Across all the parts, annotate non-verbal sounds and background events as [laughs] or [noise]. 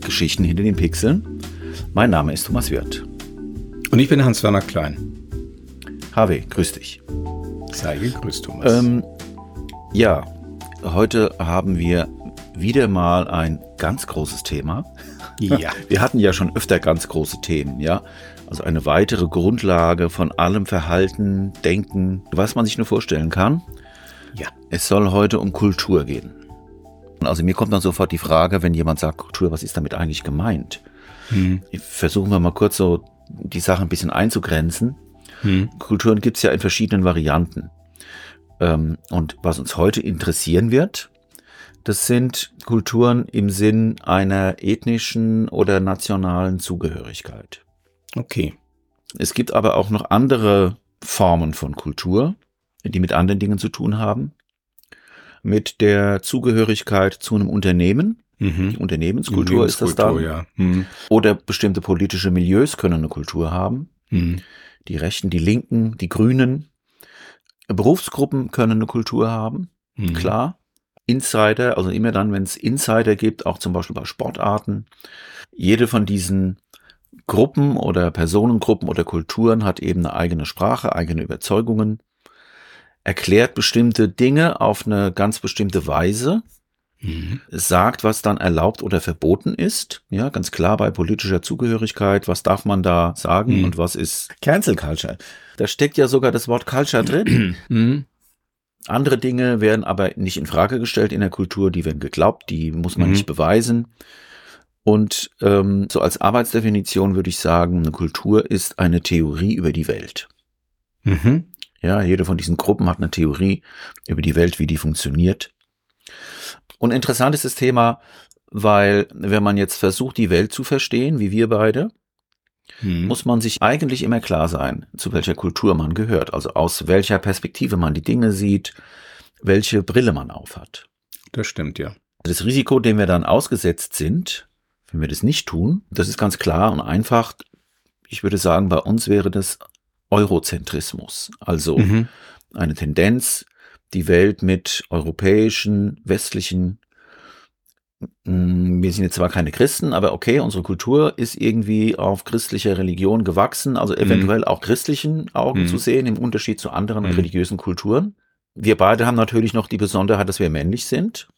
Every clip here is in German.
Geschichten hinter den Pixeln. Mein Name ist Thomas Wirth. Und ich bin Hans-Werner Klein. HW, grüß dich. Sei gegrüßt, Thomas. Ähm, ja, heute haben wir wieder mal ein ganz großes Thema. Ja. [laughs] Wir hatten ja schon öfter ganz große Themen, ja. Also eine weitere Grundlage von allem Verhalten, Denken, was man sich nur vorstellen kann. Ja. Es soll heute um Kultur gehen. Also mir kommt dann sofort die Frage, wenn jemand sagt Kultur, was ist damit eigentlich gemeint? Hm. Versuchen wir mal kurz so die Sache ein bisschen einzugrenzen. Hm. Kulturen gibt es ja in verschiedenen Varianten. Ähm, und was uns heute interessieren wird, das sind Kulturen im Sinn einer ethnischen oder nationalen Zugehörigkeit. Okay. Es gibt aber auch noch andere Formen von Kultur, die mit anderen Dingen zu tun haben. Mit der Zugehörigkeit zu einem Unternehmen. Mhm. Die Unternehmenskultur ist das dann. Ja. Hm. Oder bestimmte politische Milieus können eine Kultur haben. Hm. Die Rechten, die Linken, die Grünen. Berufsgruppen können eine Kultur haben, Hm. klar. Insider, also immer dann, wenn es Insider gibt, auch zum Beispiel bei Sportarten. Jede von diesen Gruppen oder Personengruppen oder Kulturen hat eben eine eigene Sprache, eigene Überzeugungen, erklärt bestimmte Dinge auf eine ganz bestimmte Weise, Mhm. sagt, was dann erlaubt oder verboten ist. Ja, ganz klar bei politischer Zugehörigkeit, was darf man da sagen Mhm. und was ist Cancel Culture. Da steckt ja sogar das Wort Culture drin. [clears throat] Mhm. Andere Dinge werden aber nicht in Frage gestellt in der Kultur, die werden geglaubt, die muss man Mhm. nicht beweisen. Und ähm, so als Arbeitsdefinition würde ich sagen, eine Kultur ist eine Theorie über die Welt. Mhm. Ja, jede von diesen Gruppen hat eine Theorie über die Welt, wie die funktioniert. Und interessant ist das Thema, weil wenn man jetzt versucht, die Welt zu verstehen, wie wir beide, Mhm. muss man sich eigentlich immer klar sein, zu welcher Kultur man gehört, also aus welcher Perspektive man die Dinge sieht, welche Brille man aufhat. Das stimmt, ja. Das Risiko, dem wir dann ausgesetzt sind, wenn wir das nicht tun, das ist ganz klar und einfach. Ich würde sagen, bei uns wäre das Eurozentrismus, also Mhm. eine Tendenz, die Welt mit europäischen, westlichen, mh, wir sind jetzt zwar keine Christen, aber okay, unsere Kultur ist irgendwie auf christlicher Religion gewachsen, also eventuell auch christlichen Augen Mhm. zu sehen, im Unterschied zu anderen Mhm. religiösen Kulturen. Wir beide haben natürlich noch die Besonderheit, dass wir männlich sind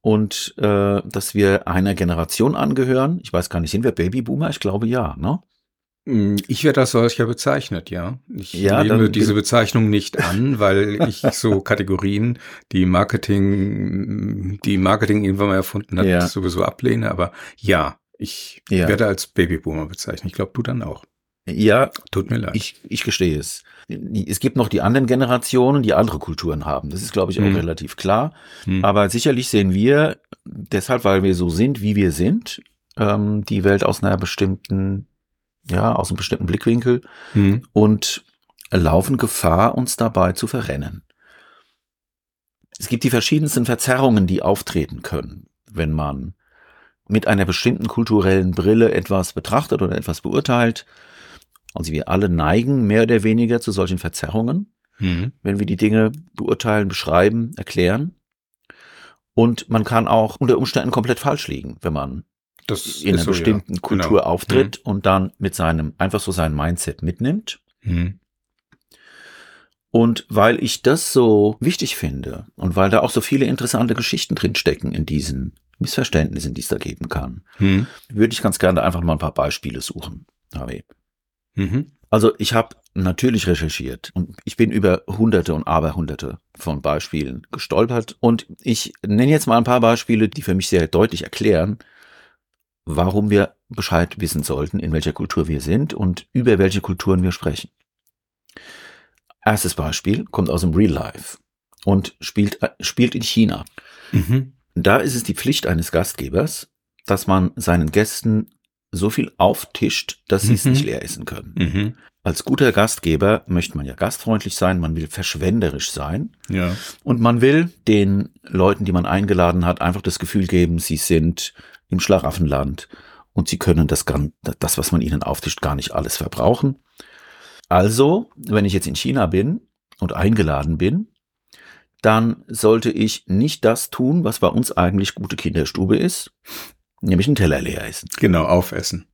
und äh, dass wir einer Generation angehören. Ich weiß gar nicht, sind wir Babyboomer? Ich glaube ja, ne? Mm, Ich werde als solcher bezeichnet, ja. Ich Ja, nehme diese Bezeichnung nicht [laughs] an, weil ich so Kategorien, die Marketing, die Marketing irgendwann mal erfunden hat, Ja. sowieso ablehne. Aber ja, ich Ja. werde als Babyboomer bezeichnet. Ich glaube, du dann auch. Ja, Tut mir leid. Ich, ich gestehe es. Es gibt noch die anderen Generationen, die andere Kulturen haben. Das ist, glaube ich, auch Hm. relativ klar. Hm. Aber sicherlich sehen wir, deshalb, weil wir so sind, wie wir sind, ähm, die Welt aus einer bestimmten, ja, aus einem bestimmten Blickwinkel Hm. und laufen Gefahr, uns dabei zu verrennen. Es gibt die verschiedensten Verzerrungen, die auftreten können, wenn man mit einer bestimmten kulturellen Brille etwas betrachtet oder etwas beurteilt. Also wir alle neigen mehr oder weniger zu solchen Verzerrungen, Hm. wenn wir die Dinge beurteilen, beschreiben, erklären. Und man kann auch unter Umständen komplett falsch liegen, wenn man Das in einer so, bestimmten ja. Kultur Genau. auftritt und dann mit seinem, einfach so sein Mindset mitnimmt. Hm. Und weil ich das so wichtig finde und weil da auch so viele interessante Geschichten drin stecken in diesen Missverständnissen, die es da geben kann, Hm. würde ich ganz gerne einfach mal ein paar Beispiele suchen. Harvey. Mhm. Also ich habe natürlich recherchiert und ich bin über hunderte und aberhunderte von Beispielen gestolpert und ich nenne jetzt mal ein paar Beispiele, die für mich sehr deutlich erklären, warum wir Bescheid wissen sollten, in welcher Kultur wir sind und über welche Kulturen wir sprechen. Erstes Beispiel kommt aus dem Real Life und spielt, äh, spielt in China. Mhm. Da ist es die Pflicht eines Gastgebers, dass man seinen Gästen so viel auftischt, dass sie es Mhm. nicht leer essen können. Mhm. Als guter Gastgeber möchte man ja gastfreundlich sein, man will verschwenderisch sein Ja. und man will den Leuten, die man eingeladen hat, einfach das Gefühl geben, sie sind im Schlaraffenland und sie können das, das, was man ihnen auftischt, gar nicht alles verbrauchen. Also, wenn ich jetzt in China bin und eingeladen bin, dann sollte ich nicht das tun, was bei uns eigentlich gute Kinderstube ist, nämlich einen Teller leer essen. Genau, aufessen.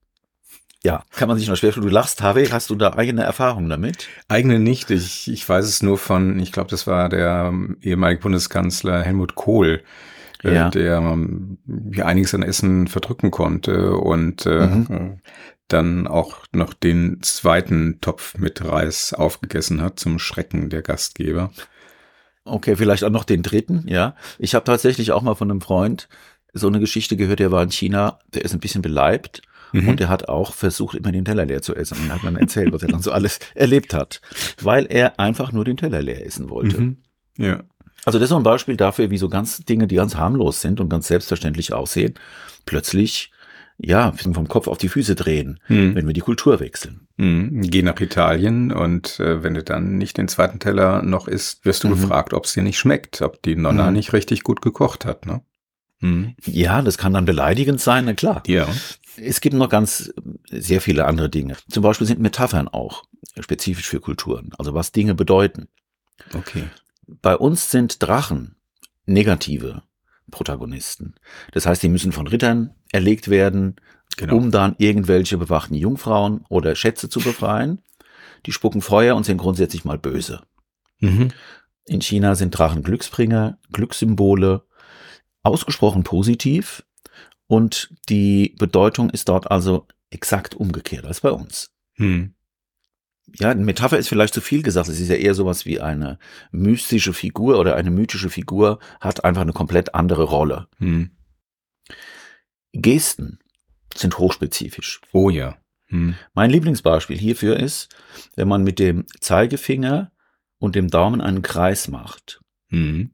Ja, kann man sich noch schwer. Du lachst, Harvey, hast du da eigene Erfahrungen damit? Eigene nicht. Ich, ich weiß es nur von, ich glaube, das war der ehemalige Bundeskanzler Helmut Kohl, äh, Ja. der ähm, ja einiges an Essen verdrücken konnte und äh, Mhm. äh, dann auch noch den zweiten Topf mit Reis aufgegessen hat zum Schrecken der Gastgeber. Okay, vielleicht auch noch den dritten, ja. Ich habe tatsächlich auch mal von einem Freund so eine Geschichte gehört, der war in China, der ist ein bisschen beleibt Mhm. und der hat auch versucht, immer den Teller leer zu essen und hat dann erzählt, was er dann so alles [laughs] erlebt hat, weil er einfach nur den Teller leer essen wollte. Mhm. Ja. Also das ist so ein Beispiel dafür, wie so ganz Dinge, die ganz harmlos sind und ganz selbstverständlich aussehen, plötzlich, ja, vom Kopf auf die Füße drehen, Mhm. wenn wir die Kultur wechseln. Mhm. Geh nach Italien und äh, wenn du dann nicht den zweiten Teller noch isst, wirst du Mhm. gefragt, ob es dir nicht schmeckt, ob die Nonna Mhm. nicht richtig gut gekocht hat. Ne? Mhm. Ja, das kann dann beleidigend sein, na klar. Ja. Es gibt noch ganz sehr viele andere Dinge. Zum Beispiel sind Metaphern auch spezifisch für Kulturen, also was Dinge bedeuten. Okay. Bei uns sind Drachen negative Protagonisten. Das heißt, die müssen von Rittern erlegt werden, Genau. um dann irgendwelche bewachten Jungfrauen oder Schätze zu befreien. Die spucken Feuer und sind grundsätzlich mal böse. Mhm. In China sind Drachen Glücksbringer, Glückssymbole, ausgesprochen positiv und die Bedeutung ist dort also exakt umgekehrt als bei uns. Mhm. Ja, eine Metapher ist vielleicht zu viel gesagt. Es ist ja eher sowas wie eine mystische Figur oder eine mythische Figur hat einfach eine komplett andere Rolle. Mhm. Gesten sind hochspezifisch. Oh ja. Mhm. Mein Lieblingsbeispiel hierfür ist, wenn man mit dem Zeigefinger und dem Daumen einen Kreis macht. Mhm.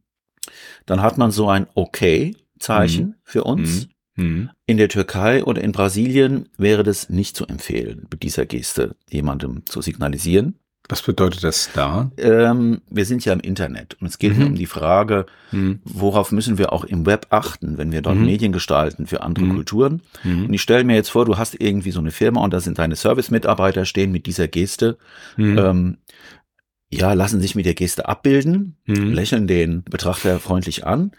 Dann hat man so ein Okay-Zeichen für uns. Mhm. In der Türkei oder in Brasilien wäre das nicht zu empfehlen, mit dieser Geste jemandem zu signalisieren. Was bedeutet das da? Ähm, wir sind ja im Internet und es geht Mhm. um die Frage, Mhm. worauf müssen wir auch im Web achten, wenn wir dort Mhm. Medien gestalten für andere Mhm. Kulturen. Und Mhm. ich stelle mir jetzt vor, du hast irgendwie so eine Firma und da sind deine Service-Mitarbeiter stehen mit dieser Geste. Ähm, ja, lassen sich mit der Geste abbilden, lächeln den Betrachter freundlich an.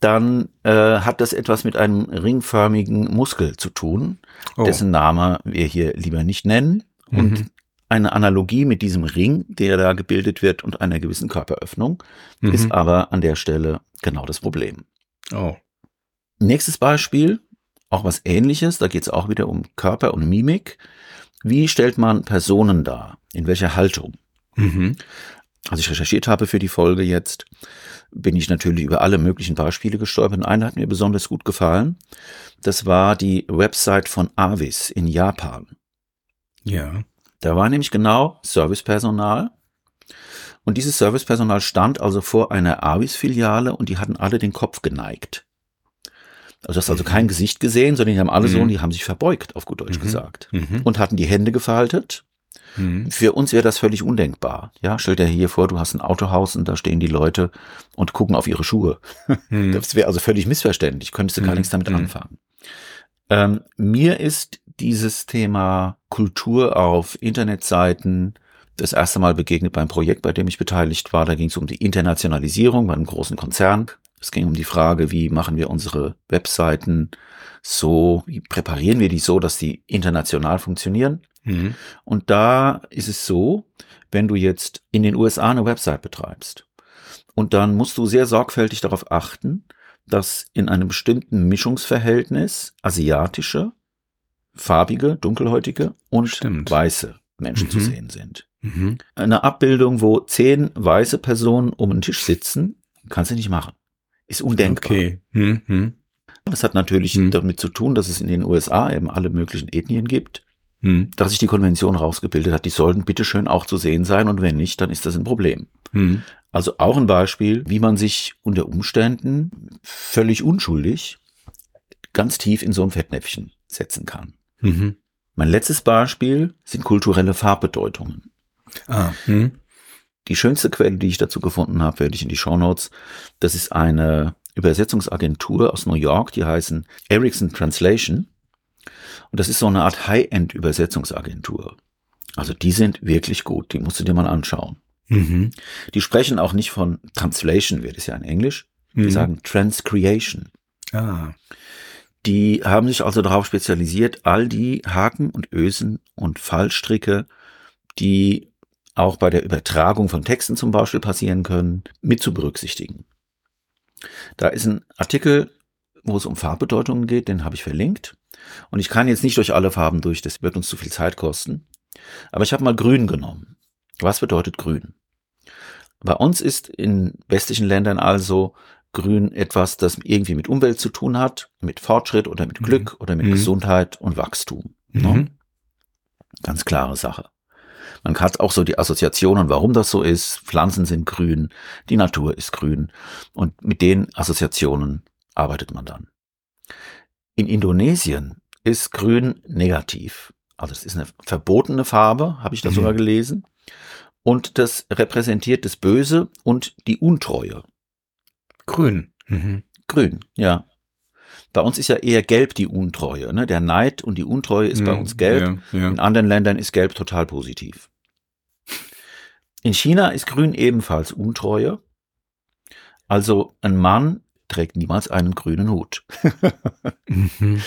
Dann äh, hat das etwas mit einem ringförmigen Muskel zu tun, Oh. dessen Name wir hier lieber nicht nennen. Und Mhm. eine Analogie mit diesem Ring, der da gebildet wird und einer gewissen Körperöffnung, Mhm. ist aber an der Stelle genau das Problem. Oh. Nächstes Beispiel, auch was ähnliches, da geht es auch wieder um Körper und Mimik. Wie stellt man Personen dar? In welcher Haltung? Mhm. Als ich recherchiert habe für die Folge jetzt, bin ich natürlich über alle möglichen Beispiele gestolpert. Und eine hat mir besonders gut gefallen. Das war die Website von Avis in Japan. Ja. Da war nämlich genau Servicepersonal. Und dieses Servicepersonal stand also vor einer Avis-Filiale und die hatten alle den Kopf geneigt. Also du hast also kein Gesicht gesehen, sondern die haben alle so, Mhm. und die haben sich verbeugt, auf gut Deutsch Mhm. gesagt. Mhm. Und hatten die Hände gefaltet. Mhm. Für uns wäre das völlig undenkbar. Ja, stell dir hier vor, du hast ein Autohaus und da stehen die Leute und gucken auf ihre Schuhe. Mhm. [laughs] Das wäre also völlig missverständlich. Könntest du gar Mhm. nichts damit Mhm. anfangen. Ähm, mir ist dieses Thema Kultur auf Internetseiten das erste Mal begegnet beim Projekt, bei dem ich beteiligt war. Da ging es um die Internationalisierung bei einem großen Konzern. Es ging um die Frage, wie machen wir unsere Webseiten so, wie präparieren wir die so, dass die international funktionieren. Mhm. Und da ist es so, wenn du jetzt in den USA eine Website betreibst und dann musst du sehr sorgfältig darauf achten, dass in einem bestimmten Mischungsverhältnis asiatische, farbige, dunkelhäutige und Stimmt. weiße Menschen Mhm. zu sehen sind. Mhm. Eine Abbildung, wo zehn weiße Personen um einen Tisch sitzen, kannst du nicht machen. Ist undenkbar. Okay. Mhm. Das hat natürlich Mhm. damit zu tun, dass es in den USA eben alle möglichen Ethnien gibt Mhm. dass sich die Konvention rausgebildet hat, die sollten bitteschön auch zu sehen sein und wenn nicht, dann ist das ein Problem. Mhm. Also auch ein Beispiel, wie man sich unter Umständen völlig unschuldig ganz tief in so ein Fettnäpfchen setzen kann. Mhm. Mein letztes Beispiel sind kulturelle Farbbedeutungen. Ah, hm. Die schönste Quelle, die ich dazu gefunden habe, werde ich in die Show Notes. Das ist eine Übersetzungsagentur aus New York, die heißen Ericsson Translation. Und das ist so eine Art High-End-Übersetzungsagentur. Also die sind wirklich gut, die musst du dir mal anschauen. Mhm. Die sprechen auch nicht von Translation, wird es ja in Englisch. Die mhm. sagen Transcreation. Ah. Die haben sich also darauf spezialisiert, all die Haken und Ösen und Fallstricke, die auch bei der Übertragung von Texten zum Beispiel passieren können, mit zu berücksichtigen. Da ist ein Artikel, wo es um Farbbedeutungen geht, den habe ich verlinkt. Und ich kann jetzt nicht durch alle Farben durch, das wird uns zu viel Zeit kosten. Aber ich habe mal grün genommen. Was bedeutet grün? Bei uns ist in westlichen Ländern also grün etwas, das irgendwie mit Umwelt zu tun hat, mit Fortschritt oder mit Glück mhm. oder mit mhm. Gesundheit und Wachstum. Mhm. Ne? Ganz klare Sache. Man hat auch so die Assoziationen, warum das so ist. Pflanzen sind grün, die Natur ist grün und mit den Assoziationen arbeitet man dann. In Indonesien ist grün negativ. Also es ist eine verbotene Farbe, habe ich da mhm. sogar gelesen. Und das repräsentiert das Böse und die Untreue. Grün. Mhm. Grün, ja. Bei uns ist ja eher gelb die Untreue. Ne? Der Neid und die Untreue ist mhm, bei uns gelb. Ja, ja. In anderen Ländern ist gelb total positiv. In China ist grün ebenfalls Untreue. Also ein Mann trägt niemals einen grünen Hut. mhm.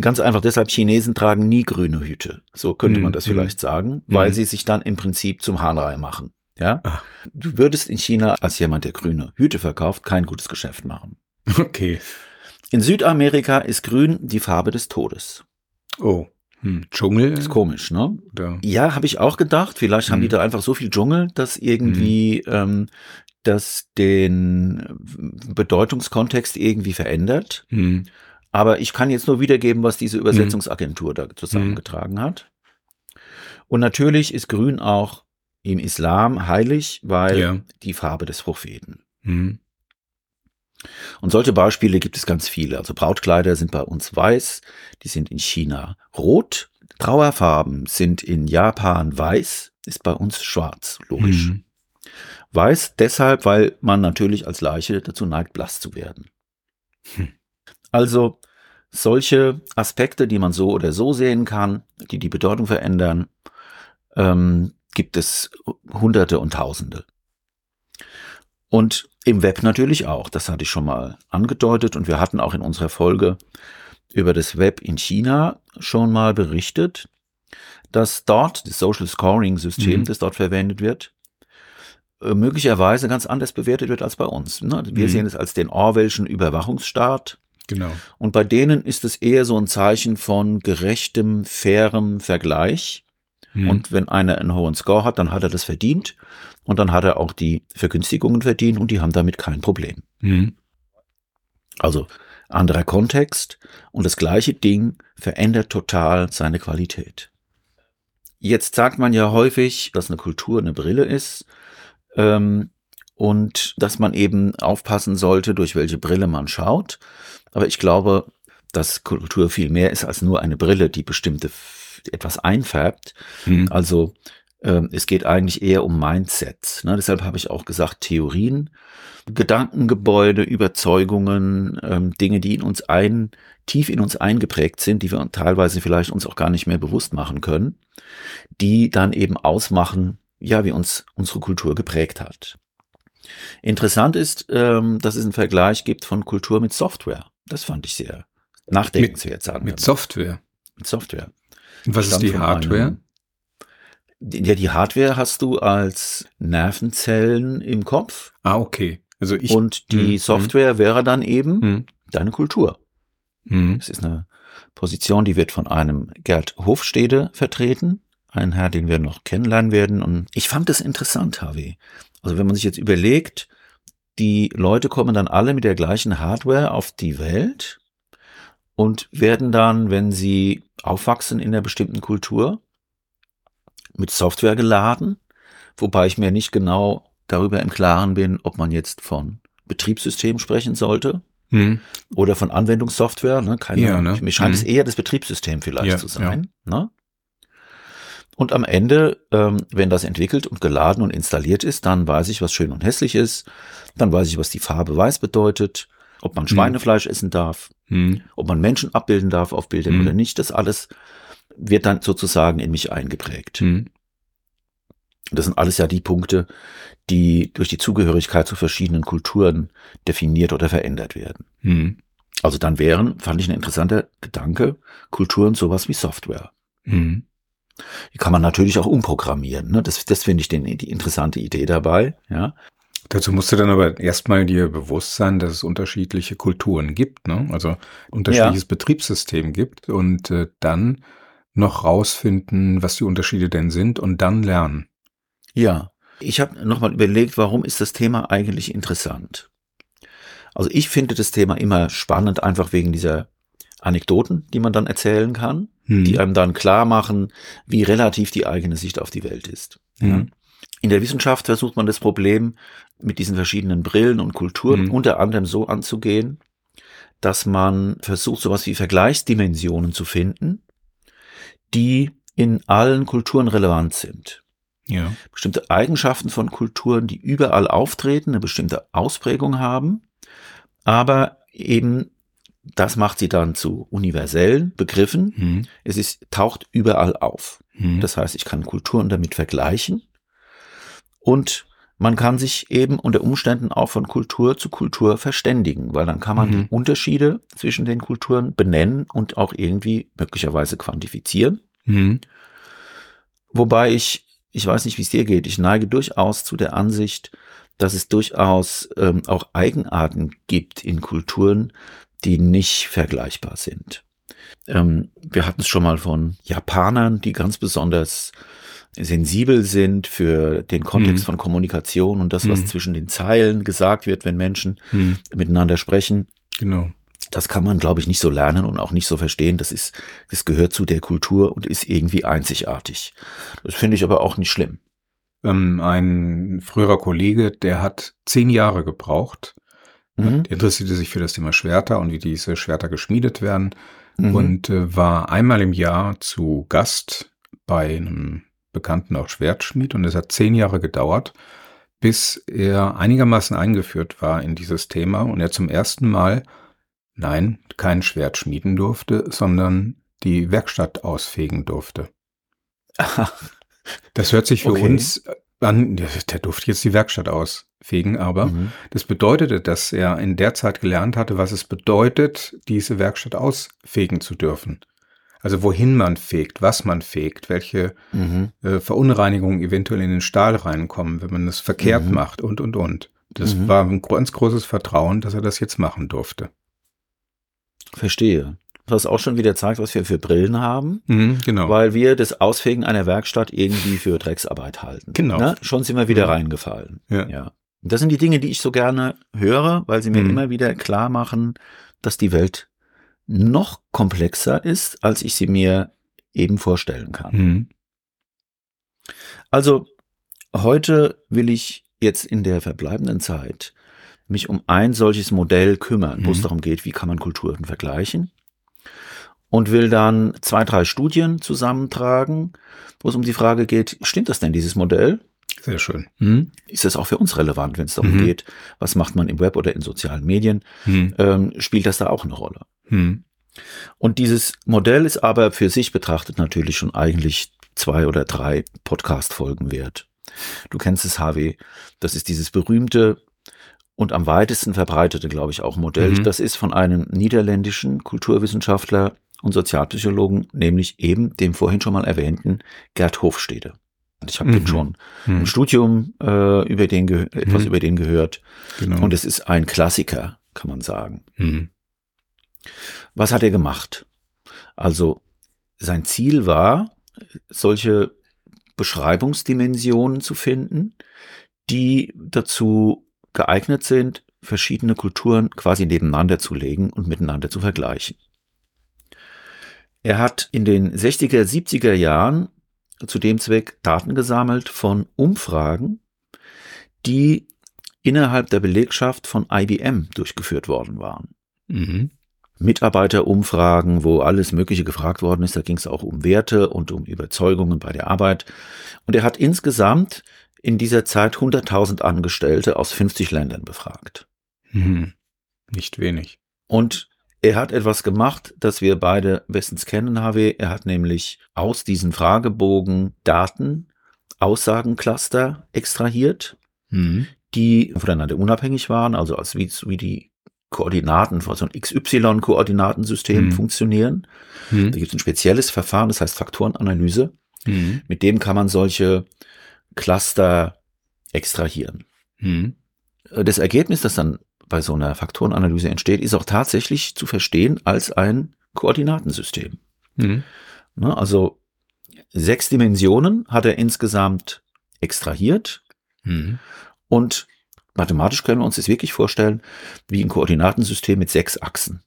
Ganz einfach deshalb, Chinesen tragen nie grüne Hüte. So könnte man mhm. das vielleicht sagen, weil mhm. sie sich dann im Prinzip zum Hahnrei machen. Ja? Ach. Du würdest in China als jemand, der grüne Hüte verkauft, kein gutes Geschäft machen. Okay. In Südamerika ist grün die Farbe des Todes. Oh. Hm, Dschungel? Ist komisch, ne? Oder? Ja, habe ich auch gedacht. Vielleicht hm. haben die hm. da einfach so viel Dschungel, dass irgendwie hm. ähm, das den Bedeutungskontext irgendwie verändert. Hm. Aber ich kann jetzt nur wiedergeben, was diese Übersetzungsagentur da zusammengetragen hat. Und natürlich ist Grün auch im Islam heilig, weil ja. die Farbe des Propheten. Mhm. Und solche Beispiele gibt es ganz viele. Also Brautkleider sind bei uns weiß, die sind in China rot. Trauerfarben sind in Japan weiß, ist bei uns schwarz, logisch. Mhm. Weiß deshalb, weil man natürlich als Leiche dazu neigt, blass zu werden. Hm. Also solche Aspekte, die man so oder so sehen kann, die die Bedeutung verändern, ähm, gibt es Hunderte und Tausende. Und im Web natürlich auch. Das hatte ich schon mal angedeutet und wir hatten auch in unserer Folge über das Web in China schon mal berichtet, dass dort das Social Scoring System, mhm. das dort verwendet wird, möglicherweise ganz anders bewertet wird als bei uns. Ne? Wir mhm. sehen es als den Orwellschen Überwachungsstaat. Genau. Und bei denen ist es eher so ein Zeichen von gerechtem, fairem Vergleich. Mhm. Und wenn einer einen hohen Score hat, dann hat er das verdient. Und dann hat er auch die Vergünstigungen verdient und die haben damit kein Problem. Mhm. Also anderer Kontext und das gleiche Ding verändert total seine Qualität. Jetzt sagt man ja häufig, dass eine Kultur eine Brille ist ähm, und dass man eben aufpassen sollte, durch welche Brille man schaut. Aber ich glaube, dass Kultur viel mehr ist als nur eine Brille, die bestimmte etwas einfärbt. Mhm. Also ähm, es geht eigentlich eher um Mindsets. Ne? Deshalb habe ich auch gesagt, Theorien, Gedankengebäude, Überzeugungen, ähm, Dinge, die in uns ein, tief in uns eingeprägt sind, die wir teilweise vielleicht uns auch gar nicht mehr bewusst machen können, die dann eben ausmachen, ja, wie uns unsere Kultur geprägt hat. Interessant ist, ähm, dass es einen Vergleich gibt von Kultur mit Software. Das fand ich sehr nachdenkenswert, sagen wir. Mit Software? Mit Software. Und was ist die Hardware? Einem, ja, die Hardware hast du als Nervenzellen im Kopf. Ah, okay. Also ich, und die mh, hm, Software mh. wäre dann eben mh. Hm. deine Kultur. Hm. Es ist eine Position, die wird von einem Gerd Hofstede vertreten, ein Herr, den wir noch kennenlernen werden. Und ich fand das interessant, HW. Also wenn man sich jetzt überlegt, die Leute kommen dann alle mit der gleichen Hardware auf die Welt und werden dann, wenn sie aufwachsen in einer bestimmten Kultur, mit Software geladen, wobei ich mir nicht genau darüber im Klaren bin, ob man jetzt von Betriebssystem sprechen sollte hm. oder von Anwendungssoftware. Ne? Keine, ja, ne? Mir scheint hm. es eher das Betriebssystem vielleicht ja, zu sein. Ja. Ne? Und am Ende, ähm, wenn das entwickelt und geladen und installiert ist, dann weiß ich, was schön und hässlich ist. Dann weiß ich, was die Farbe weiß bedeutet, ob man hm. Schweinefleisch hm. essen darf, hm. ob man Menschen abbilden darf auf Bildern hm. oder nicht. Das alles wird dann sozusagen in mich eingeprägt. Hm. Das sind alles ja die Punkte, die durch die Zugehörigkeit zu verschiedenen Kulturen definiert oder verändert werden. Hm. Also dann wären, fand ich ein interessanter Gedanke, Kulturen sowas wie Software. Hm. Die kann man natürlich auch umprogrammieren. Ne? Das, das finde ich den, die interessante Idee dabei. Ja. Dazu musst du dann aber erstmal dir bewusst sein, dass es unterschiedliche Kulturen gibt, ne? also unterschiedliches ja. Betriebssystem gibt und äh, dann noch rausfinden, was die Unterschiede denn sind und dann lernen. Ja, ich habe nochmal überlegt, warum ist das Thema eigentlich interessant? Also ich finde das Thema immer spannend, einfach wegen dieser Anekdoten, die man dann erzählen kann, hm. die einem dann klar machen, wie relativ die eigene Sicht auf die Welt ist. Hm. In der Wissenschaft versucht man das Problem mit diesen verschiedenen Brillen und Kulturen hm. unter anderem so anzugehen, dass man versucht, sowas wie Vergleichsdimensionen zu finden, die in allen Kulturen relevant sind. Ja. Bestimmte Eigenschaften von Kulturen, die überall auftreten, eine bestimmte Ausprägung haben, aber eben das macht sie dann zu universellen Begriffen. Mhm. Es ist, taucht überall auf. Mhm. Das heißt, ich kann Kulturen damit vergleichen und man kann sich eben unter Umständen auch von Kultur zu Kultur verständigen, weil dann kann man mhm. die Unterschiede zwischen den Kulturen benennen und auch irgendwie möglicherweise quantifizieren. Mhm. Wobei ich ich weiß nicht, wie es dir geht, ich neige durchaus zu der Ansicht, dass es durchaus ähm, auch Eigenarten gibt in Kulturen, die nicht vergleichbar sind. Ähm, wir hatten es schon mal von Japanern, die ganz besonders sensibel sind für den Kontext mhm. von Kommunikation und das, was mhm. zwischen den Zeilen gesagt wird, wenn Menschen mhm. miteinander sprechen. Genau das kann man, glaube ich, nicht so lernen und auch nicht so verstehen. Das ist, das gehört zu der Kultur und ist irgendwie einzigartig. Das finde ich aber auch nicht schlimm. Ähm, ein früherer Kollege, der hat zehn Jahre gebraucht. Mhm. Interessierte sich für das Thema Schwerter und wie diese Schwerter geschmiedet werden mhm. und äh, war einmal im Jahr zu Gast bei einem bekannten auch Schwertschmied und es hat zehn Jahre gedauert, bis er einigermaßen eingeführt war in dieses Thema und er zum ersten Mal Nein, kein Schwert schmieden durfte, sondern die Werkstatt ausfegen durfte. [laughs] Das hört sich für okay. uns an, der durfte jetzt die Werkstatt ausfegen, aber mhm. das bedeutete, dass er in der Zeit gelernt hatte, was es bedeutet, diese Werkstatt ausfegen zu dürfen. Also wohin man fegt, was man fegt, welche mhm. äh, Verunreinigungen eventuell in den Stahl reinkommen, wenn man es verkehrt mhm. macht und, und, und. Das mhm. war ein ganz großes Vertrauen, dass er das jetzt machen durfte. Verstehe. Was auch schon wieder zeigt, was wir für Brillen haben. Mhm, genau. Weil wir das Ausfegen einer Werkstatt irgendwie für Drecksarbeit halten. Genau. Ne? Schon sind wir wieder mhm. reingefallen. Ja. ja. Das sind die Dinge, die ich so gerne höre, weil sie mir mhm. immer wieder klar machen, dass die Welt noch komplexer ist, als ich sie mir eben vorstellen kann. Mhm. Also heute will ich jetzt in der verbleibenden Zeit mich um ein solches Modell kümmern, wo es mhm. darum geht, wie kann man Kulturen vergleichen. Und will dann zwei, drei Studien zusammentragen, wo es um die Frage geht, stimmt das denn, dieses Modell? Sehr schön. Mhm. Ist das auch für uns relevant, wenn es darum mhm. geht, was macht man im Web oder in sozialen Medien? Mhm. Ähm, spielt das da auch eine Rolle? Mhm. Und dieses Modell ist aber für sich betrachtet natürlich schon eigentlich zwei oder drei Podcast-Folgen wert. Du kennst es, HW. Das ist dieses berühmte und am weitesten verbreitete, glaube ich, auch Modell. Mhm. Das ist von einem niederländischen Kulturwissenschaftler und Sozialpsychologen, nämlich eben dem vorhin schon mal erwähnten Gerd Hofstede. Ich habe mhm. den schon mhm. im Studium äh, über den etwas mhm. über den gehört. Genau. Und es ist ein Klassiker, kann man sagen. Mhm. Was hat er gemacht? Also sein Ziel war, solche Beschreibungsdimensionen zu finden, die dazu geeignet sind, verschiedene Kulturen quasi nebeneinander zu legen und miteinander zu vergleichen. Er hat in den 60er, 70er Jahren zu dem Zweck Daten gesammelt von Umfragen, die innerhalb der Belegschaft von IBM durchgeführt worden waren. Mhm. Mitarbeiterumfragen, wo alles Mögliche gefragt worden ist. Da ging es auch um Werte und um Überzeugungen bei der Arbeit. Und er hat insgesamt in dieser Zeit 100.000 Angestellte aus 50 Ländern befragt. Mhm. Nicht wenig. Und er hat etwas gemacht, das wir beide bestens kennen, HW. Er hat nämlich aus diesen Fragebogen Daten, Aussagencluster extrahiert, mhm. die voneinander unabhängig waren, also als wie, wie die Koordinaten, so ein XY-Koordinatensystem mhm. funktionieren. Mhm. Da gibt es ein spezielles Verfahren, das heißt Faktorenanalyse. Mhm. Mit dem kann man solche Cluster extrahieren. Mhm. Das Ergebnis, das dann bei so einer Faktorenanalyse entsteht, ist auch tatsächlich zu verstehen als ein Koordinatensystem. Mhm. Ne, also sechs Dimensionen hat er insgesamt extrahiert mhm. und mathematisch können wir uns das wirklich vorstellen wie ein Koordinatensystem mit sechs Achsen.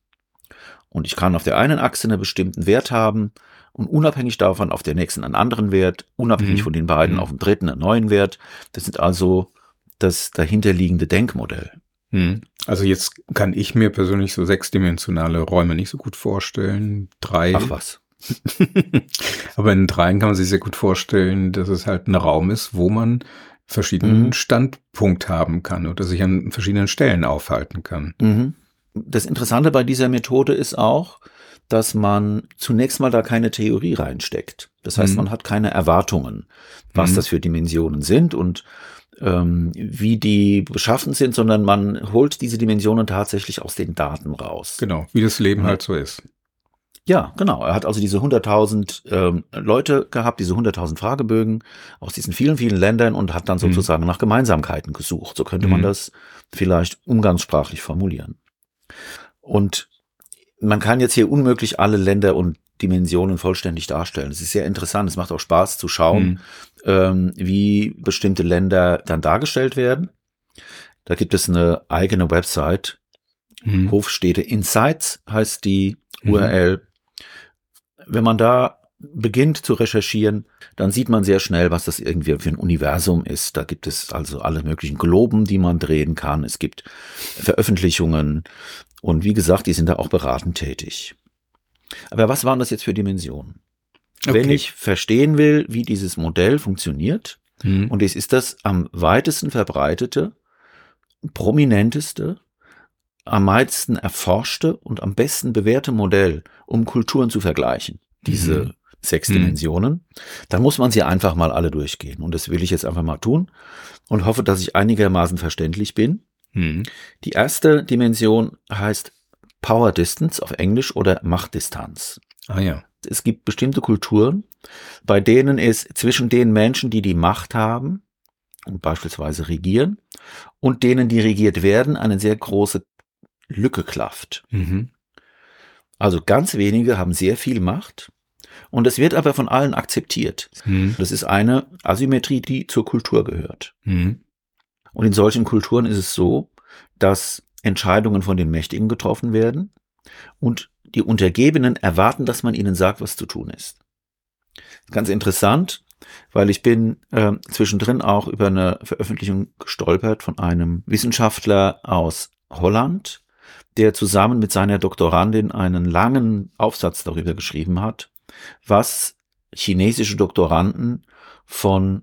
Und ich kann auf der einen Achse einen bestimmten Wert haben und unabhängig davon auf der nächsten einen anderen Wert, unabhängig mhm. von den beiden mhm. auf dem dritten einen neuen Wert. Das sind also das dahinterliegende Denkmodell. Mhm. Also jetzt kann ich mir persönlich so sechsdimensionale Räume nicht so gut vorstellen. Drei. Ach was. [laughs] Aber in dreien kann man sich sehr gut vorstellen, dass es halt ein Raum ist, wo man verschiedenen mhm. Standpunkt haben kann oder sich an verschiedenen Stellen aufhalten kann. Mhm. Das Interessante bei dieser Methode ist auch, dass man zunächst mal da keine Theorie reinsteckt. Das heißt, mhm. man hat keine Erwartungen, was mhm. das für Dimensionen sind und ähm, wie die beschaffen sind, sondern man holt diese Dimensionen tatsächlich aus den Daten raus. Genau, wie das Leben halt so ist. Ja, genau. Er hat also diese 100.000 ähm, Leute gehabt, diese 100.000 Fragebögen aus diesen vielen, vielen Ländern und hat dann mhm. sozusagen mhm. nach Gemeinsamkeiten gesucht. So könnte mhm. man das vielleicht umgangssprachlich formulieren. Und man kann jetzt hier unmöglich alle Länder und Dimensionen vollständig darstellen. Es ist sehr interessant. Es macht auch Spaß zu schauen, mhm. ähm, wie bestimmte Länder dann dargestellt werden. Da gibt es eine eigene Website. Mhm. Hofstädte Insights heißt die URL. Wenn man da beginnt zu recherchieren, dann sieht man sehr schnell, was das irgendwie für ein Universum ist. Da gibt es also alle möglichen Globen, die man drehen kann. Es gibt Veröffentlichungen und wie gesagt, die sind da auch beratend tätig. Aber was waren das jetzt für Dimensionen? Okay. Wenn ich verstehen will, wie dieses Modell funktioniert, hm. und es ist das am weitesten verbreitete, prominenteste, am meisten erforschte und am besten bewährte Modell, um Kulturen zu vergleichen. Diese mhm. sechs Dimensionen. Mhm. Dann muss man sie einfach mal alle durchgehen. Und das will ich jetzt einfach mal tun und hoffe, dass ich einigermaßen verständlich bin. Mhm. Die erste Dimension heißt Power Distance auf Englisch oder Machtdistanz. Ah ja. Es gibt bestimmte Kulturen, bei denen es zwischen den Menschen, die die Macht haben und beispielsweise regieren, und denen, die regiert werden, eine sehr große Lücke klafft. Mhm. Also ganz wenige haben sehr viel Macht und es wird aber von allen akzeptiert. Mhm. Das ist eine Asymmetrie, die zur Kultur gehört. Mhm. Und in solchen Kulturen ist es so, dass Entscheidungen von den Mächtigen getroffen werden und die Untergebenen erwarten, dass man ihnen sagt, was zu tun ist. Ganz interessant, weil ich bin äh, zwischendrin auch über eine Veröffentlichung gestolpert von einem Wissenschaftler aus Holland, der zusammen mit seiner Doktorandin einen langen Aufsatz darüber geschrieben hat, was chinesische Doktoranden von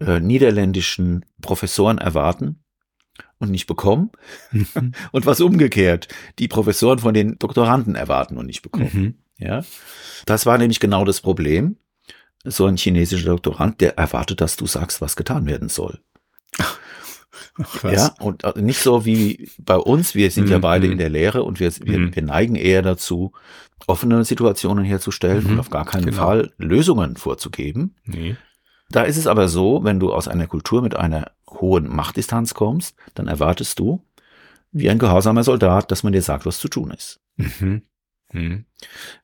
äh, niederländischen Professoren erwarten und nicht bekommen mhm. [laughs] und was umgekehrt die Professoren von den Doktoranden erwarten und nicht bekommen. Mhm. Ja, das war nämlich genau das Problem. So ein chinesischer Doktorand, der erwartet, dass du sagst, was getan werden soll. Ach, ja, und äh, nicht so wie bei uns. Wir sind mm, ja mhm, beide in der Lehre und wir, wir, mm. wir, neigen eher dazu, offene Situationen herzustellen und auf gar keinen genau. Fall Lösungen vorzugeben. Nee. Da ist es aber so, wenn du aus einer Kultur mit einer hohen Machtdistanz kommst, dann erwartest du, wie ein gehorsamer Soldat, dass man dir sagt, was zu tun ist. Mhm. Mhm.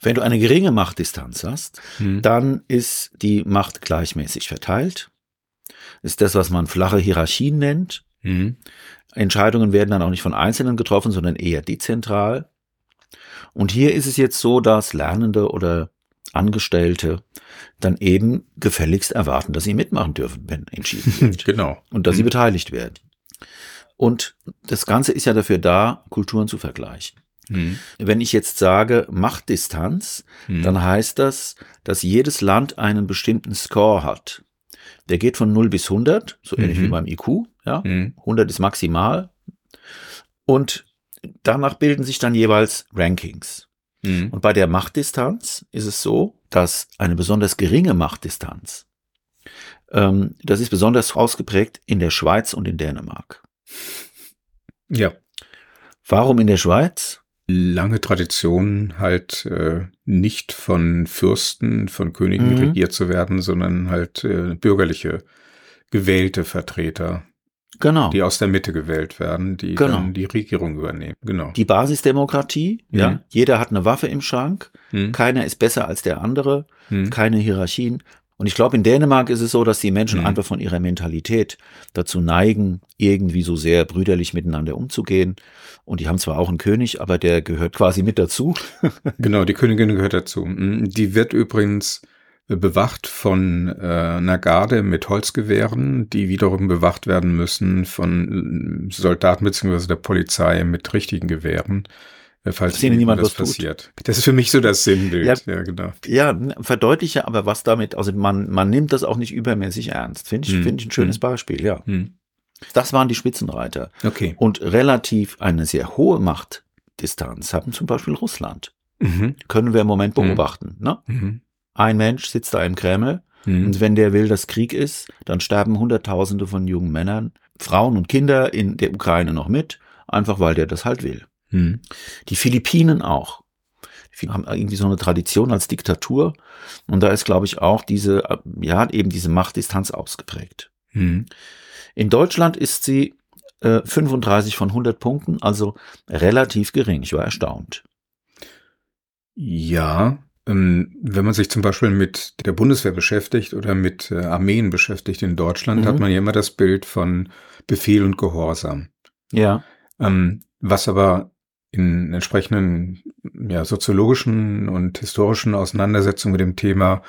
Wenn du eine geringe Machtdistanz hast, mhm. dann ist die Macht gleichmäßig verteilt. Ist das, was man flache Hierarchien nennt. Mhm. Entscheidungen werden dann auch nicht von Einzelnen getroffen, sondern eher dezentral. Und hier ist es jetzt so, dass Lernende oder Angestellte dann eben gefälligst erwarten, dass sie mitmachen dürfen, wenn entschieden [laughs] wird. genau. Und dass mhm. sie beteiligt werden. Und das Ganze ist ja dafür da, Kulturen zu vergleichen. Mhm. Wenn ich jetzt sage Machtdistanz, mhm. dann heißt das, dass jedes Land einen bestimmten Score hat. Der geht von 0 bis 100, so ähnlich wie mhm. beim IQ. Ja? 100 mhm. ist maximal. Und danach bilden sich dann jeweils Rankings. Mhm. Und bei der Machtdistanz ist es so, dass eine besonders geringe Machtdistanz, ähm, das ist besonders ausgeprägt in der Schweiz und in Dänemark. Ja. Warum in der Schweiz? lange Tradition halt äh, nicht von Fürsten, von Königen mhm. regiert zu werden, sondern halt äh, bürgerliche gewählte Vertreter. Genau. Die aus der Mitte gewählt werden, die genau. dann die Regierung übernehmen. Genau. Die Basisdemokratie, mhm. ja. Jeder hat eine Waffe im Schrank. Mhm. Keiner ist besser als der andere. Mhm. Keine Hierarchien. Und ich glaube, in Dänemark ist es so, dass die Menschen mhm. einfach von ihrer Mentalität dazu neigen, irgendwie so sehr brüderlich miteinander umzugehen. Und die haben zwar auch einen König, aber der gehört quasi mit dazu. [laughs] genau, die Königin gehört dazu. Mhm, die wird übrigens bewacht von äh, einer Garde mit Holzgewehren, die wiederum bewacht werden müssen von Soldaten beziehungsweise der Polizei mit richtigen Gewehren. Äh, falls ihnen niemand was passiert. Tut. Das ist für mich so das Sinnbild. Ja, ja, genau. Ja, verdeutliche aber was damit, also man, man nimmt das auch nicht übermäßig ernst. Finde ich, hm. finde ich ein schönes hm. Beispiel, ja. Hm. Das waren die Spitzenreiter. Okay. Und relativ eine sehr hohe Machtdistanz haben zum Beispiel Russland. Mhm. Können wir im Moment mhm. beobachten. Ne? Mhm. Ein Mensch sitzt da im Kreml mhm. und wenn der will, dass Krieg ist, dann sterben Hunderttausende von jungen Männern, Frauen und Kinder in der Ukraine noch mit, einfach weil der das halt will. Mhm. Die Philippinen auch. Die haben irgendwie so eine Tradition als Diktatur und da ist, glaube ich, auch diese, ja, eben diese Machtdistanz ausgeprägt. Mhm. In Deutschland ist sie äh, 35 von 100 Punkten, also relativ gering. Ich war erstaunt. Ja, wenn man sich zum Beispiel mit der Bundeswehr beschäftigt oder mit äh, Armeen beschäftigt in Deutschland, mhm. hat man ja immer das Bild von Befehl und Gehorsam. Ja. Ähm, was aber in entsprechenden ja, soziologischen und historischen Auseinandersetzungen mit dem Thema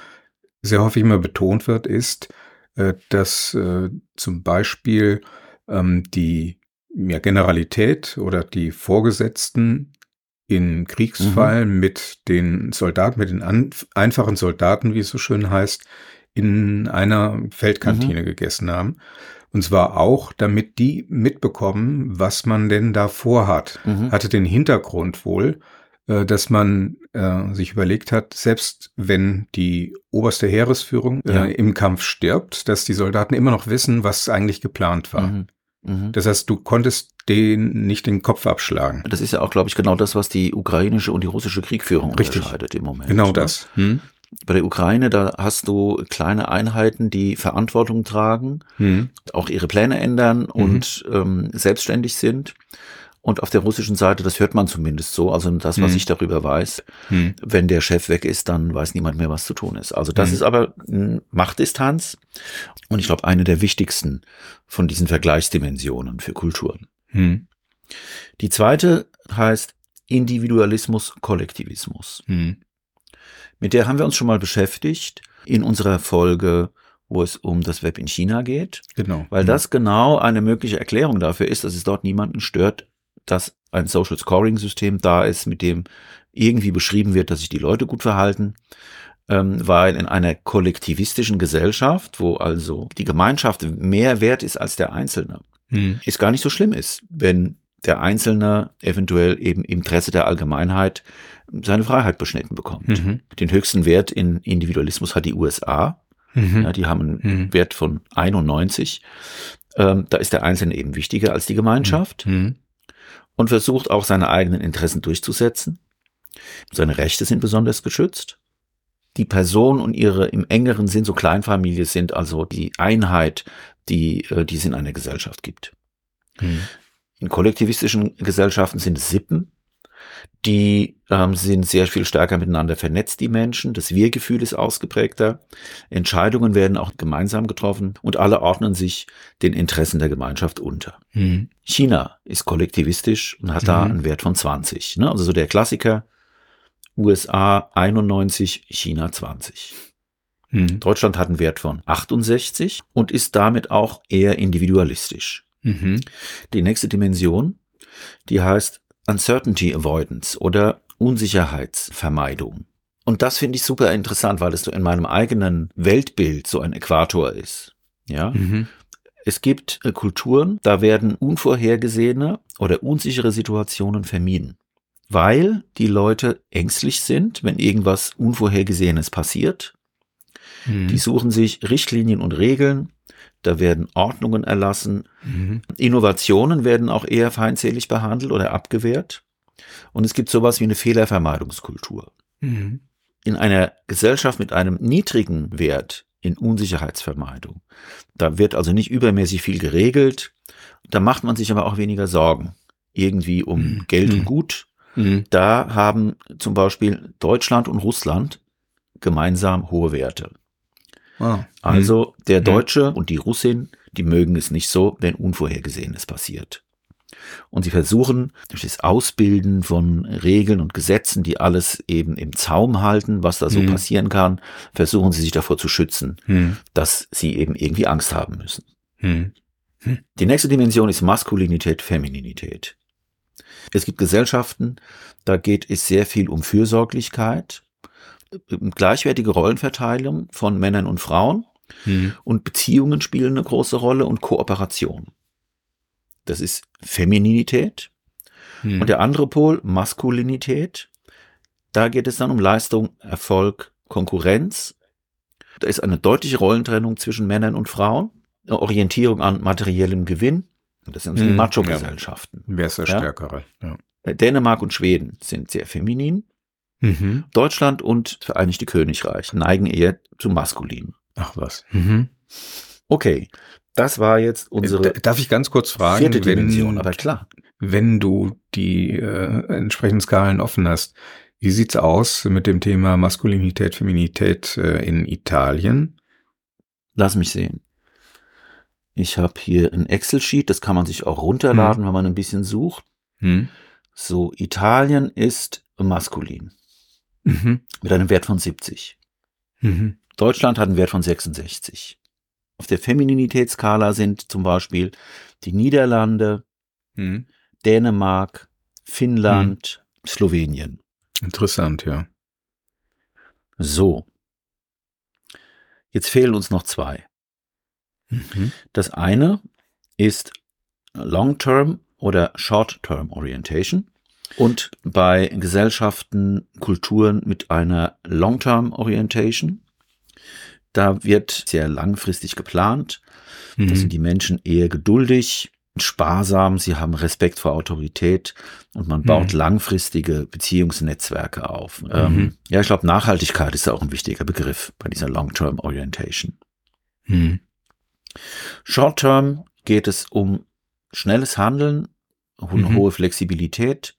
sehr häufig immer betont wird, ist, äh, dass äh, zum Beispiel ähm, die ja, Generalität oder die Vorgesetzten in Kriegsfall mhm. mit den Soldaten, mit den an, einfachen Soldaten, wie es so schön heißt, in einer Feldkantine mhm. gegessen haben. Und zwar auch, damit die mitbekommen, was man denn da vorhat. Mhm. Hatte den Hintergrund wohl, äh, dass man äh, sich überlegt hat, selbst wenn die oberste Heeresführung äh, ja. im Kampf stirbt, dass die Soldaten immer noch wissen, was eigentlich geplant war. Mhm. Mhm. Das heißt, du konntest den nicht den Kopf abschlagen. Das ist ja auch, glaube ich, genau das, was die ukrainische und die russische Kriegführung Richtig. unterscheidet im Moment. Genau ne? das. Hm? Bei der Ukraine, da hast du kleine Einheiten, die Verantwortung tragen, hm. auch ihre Pläne ändern und mhm. ähm, selbstständig sind. Und auf der russischen Seite, das hört man zumindest so, also das, was hm. ich darüber weiß, hm. wenn der Chef weg ist, dann weiß niemand mehr, was zu tun ist. Also das hm. ist aber Machtdistanz und ich glaube eine der wichtigsten von diesen Vergleichsdimensionen für Kulturen. Hm. Die zweite heißt Individualismus, Kollektivismus. Hm. Mit der haben wir uns schon mal beschäftigt in unserer Folge, wo es um das Web in China geht. Genau. Weil hm. das genau eine mögliche Erklärung dafür ist, dass es dort niemanden stört, dass ein Social Scoring System da ist, mit dem irgendwie beschrieben wird, dass sich die Leute gut verhalten, ähm, weil in einer kollektivistischen Gesellschaft, wo also die Gemeinschaft mehr wert ist als der Einzelne, hm. es gar nicht so schlimm ist, wenn der Einzelne eventuell eben im Interesse der Allgemeinheit seine Freiheit beschnitten bekommt. Mhm. Den höchsten Wert in Individualismus hat die USA. Mhm. Ja, die haben einen mhm. Wert von 91. Ähm, da ist der Einzelne eben wichtiger als die Gemeinschaft. Mhm und versucht auch seine eigenen Interessen durchzusetzen. Seine Rechte sind besonders geschützt. Die Person und ihre im engeren Sinn so Kleinfamilie sind also die Einheit, die, äh, die es in einer Gesellschaft gibt. Hm. In kollektivistischen Gesellschaften sind es Sippen, die ähm, sind sehr viel stärker miteinander vernetzt, die Menschen. Das Wir-Gefühl ist ausgeprägter. Entscheidungen werden auch gemeinsam getroffen und alle ordnen sich den Interessen der Gemeinschaft unter. Mhm. China ist kollektivistisch und hat mhm. da einen Wert von 20. Ne? Also so der Klassiker USA 91, China 20. Mhm. Deutschland hat einen Wert von 68 und ist damit auch eher individualistisch. Mhm. Die nächste Dimension, die heißt Uncertainty Avoidance oder Unsicherheitsvermeidung. Und das finde ich super interessant, weil es so in meinem eigenen Weltbild so ein Äquator ist. Ja. Mhm. Es gibt äh, Kulturen, da werden unvorhergesehene oder unsichere Situationen vermieden, weil die Leute ängstlich sind, wenn irgendwas Unvorhergesehenes passiert. Mhm. Die suchen sich Richtlinien und Regeln, da werden Ordnungen erlassen. Mhm. Innovationen werden auch eher feindselig behandelt oder abgewehrt. Und es gibt sowas wie eine Fehlervermeidungskultur. Mhm. In einer Gesellschaft mit einem niedrigen Wert in Unsicherheitsvermeidung, da wird also nicht übermäßig viel geregelt, da macht man sich aber auch weniger Sorgen irgendwie um mhm. Geld und mhm. Gut. Mhm. Da haben zum Beispiel Deutschland und Russland gemeinsam hohe Werte. Ah. Also mhm. der Deutsche und die Russin, die mögen es nicht so, wenn Unvorhergesehenes passiert. Und sie versuchen durch das Ausbilden von Regeln und Gesetzen, die alles eben im Zaum halten, was da so mhm. passieren kann, versuchen sie sich davor zu schützen, mhm. dass sie eben irgendwie Angst haben müssen. Mhm. Die nächste Dimension ist Maskulinität, Femininität. Es gibt Gesellschaften, da geht es sehr viel um Fürsorglichkeit, gleichwertige Rollenverteilung von Männern und Frauen mhm. und Beziehungen spielen eine große Rolle und Kooperation. Das ist Femininität. Mhm. Und der andere Pol, Maskulinität. Da geht es dann um Leistung, Erfolg, Konkurrenz. Da ist eine deutliche Rollentrennung zwischen Männern und Frauen, eine Orientierung an materiellem Gewinn. Das sind mhm, die Macho-Gesellschaften. Ja. Wer ist der? Stärkere? Ja. Dänemark und Schweden sind sehr feminin. Mhm. Deutschland und Vereinigte Königreich neigen eher zu maskulin. Ach was. Mhm. Okay, das war jetzt unsere. Darf ich ganz kurz fragen, vierte Dimension, wenn, aber klar. Wenn du die äh, entsprechenden Skalen offen hast, wie sieht's aus mit dem Thema Maskulinität, Feminität äh, in Italien? Lass mich sehen. Ich habe hier ein Excel-Sheet, das kann man sich auch runterladen, hm. wenn man ein bisschen sucht. Hm. So, Italien ist maskulin. Mhm. Mit einem Wert von 70. Mhm. Deutschland hat einen Wert von 66. Auf der Femininitätsskala sind zum Beispiel die Niederlande, mhm. Dänemark, Finnland, mhm. Slowenien. Interessant, ja. So. Jetzt fehlen uns noch zwei. Mhm. Das eine ist Long-Term oder Short-Term Orientation. Und bei Gesellschaften, Kulturen mit einer Long-Term Orientation, da wird sehr langfristig geplant. Mhm. Da sind die Menschen eher geduldig, sparsam, sie haben Respekt vor Autorität und man baut mhm. langfristige Beziehungsnetzwerke auf. Mhm. Ähm, ja, ich glaube, Nachhaltigkeit ist auch ein wichtiger Begriff bei dieser Long-Term Orientation. Mhm. Short-Term geht es um schnelles Handeln, eine mhm. hohe Flexibilität,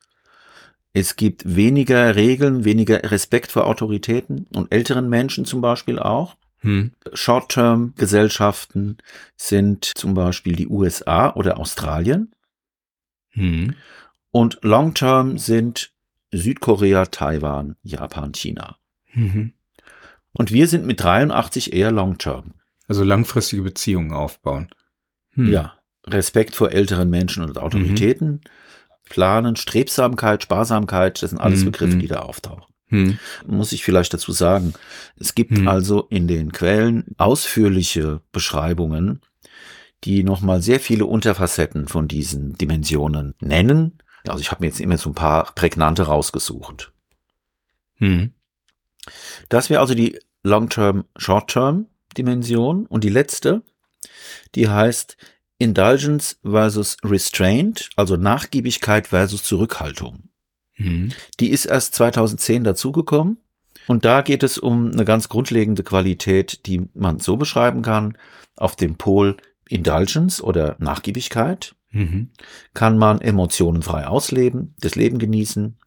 es gibt weniger Regeln, weniger Respekt vor Autoritäten und älteren Menschen zum Beispiel auch. Hm. Short-Term-Gesellschaften sind zum Beispiel die USA oder Australien. Hm. Und Long-Term sind Südkorea, Taiwan, Japan, China. Mhm. Und wir sind mit 83 eher Long-Term. Also langfristige Beziehungen aufbauen. Hm. Ja, Respekt vor älteren Menschen und Autoritäten. Mhm. Planen, Strebsamkeit, Sparsamkeit, das sind alles hm, Begriffe, die da auftauchen. Hm. Muss ich vielleicht dazu sagen. Es gibt hm. also in den Quellen ausführliche Beschreibungen, die nochmal sehr viele Unterfacetten von diesen Dimensionen nennen. Also ich habe mir jetzt immer so ein paar prägnante rausgesucht. Hm. Das wäre also die Long-Term, Short-Term Dimension. Und die letzte, die heißt Indulgence versus Restraint, also Nachgiebigkeit versus Zurückhaltung. Mhm. Die ist erst 2010 dazugekommen. Und da geht es um eine ganz grundlegende Qualität, die man so beschreiben kann. Auf dem Pol Indulgence oder Nachgiebigkeit mhm. kann man Emotionen frei ausleben, das Leben genießen.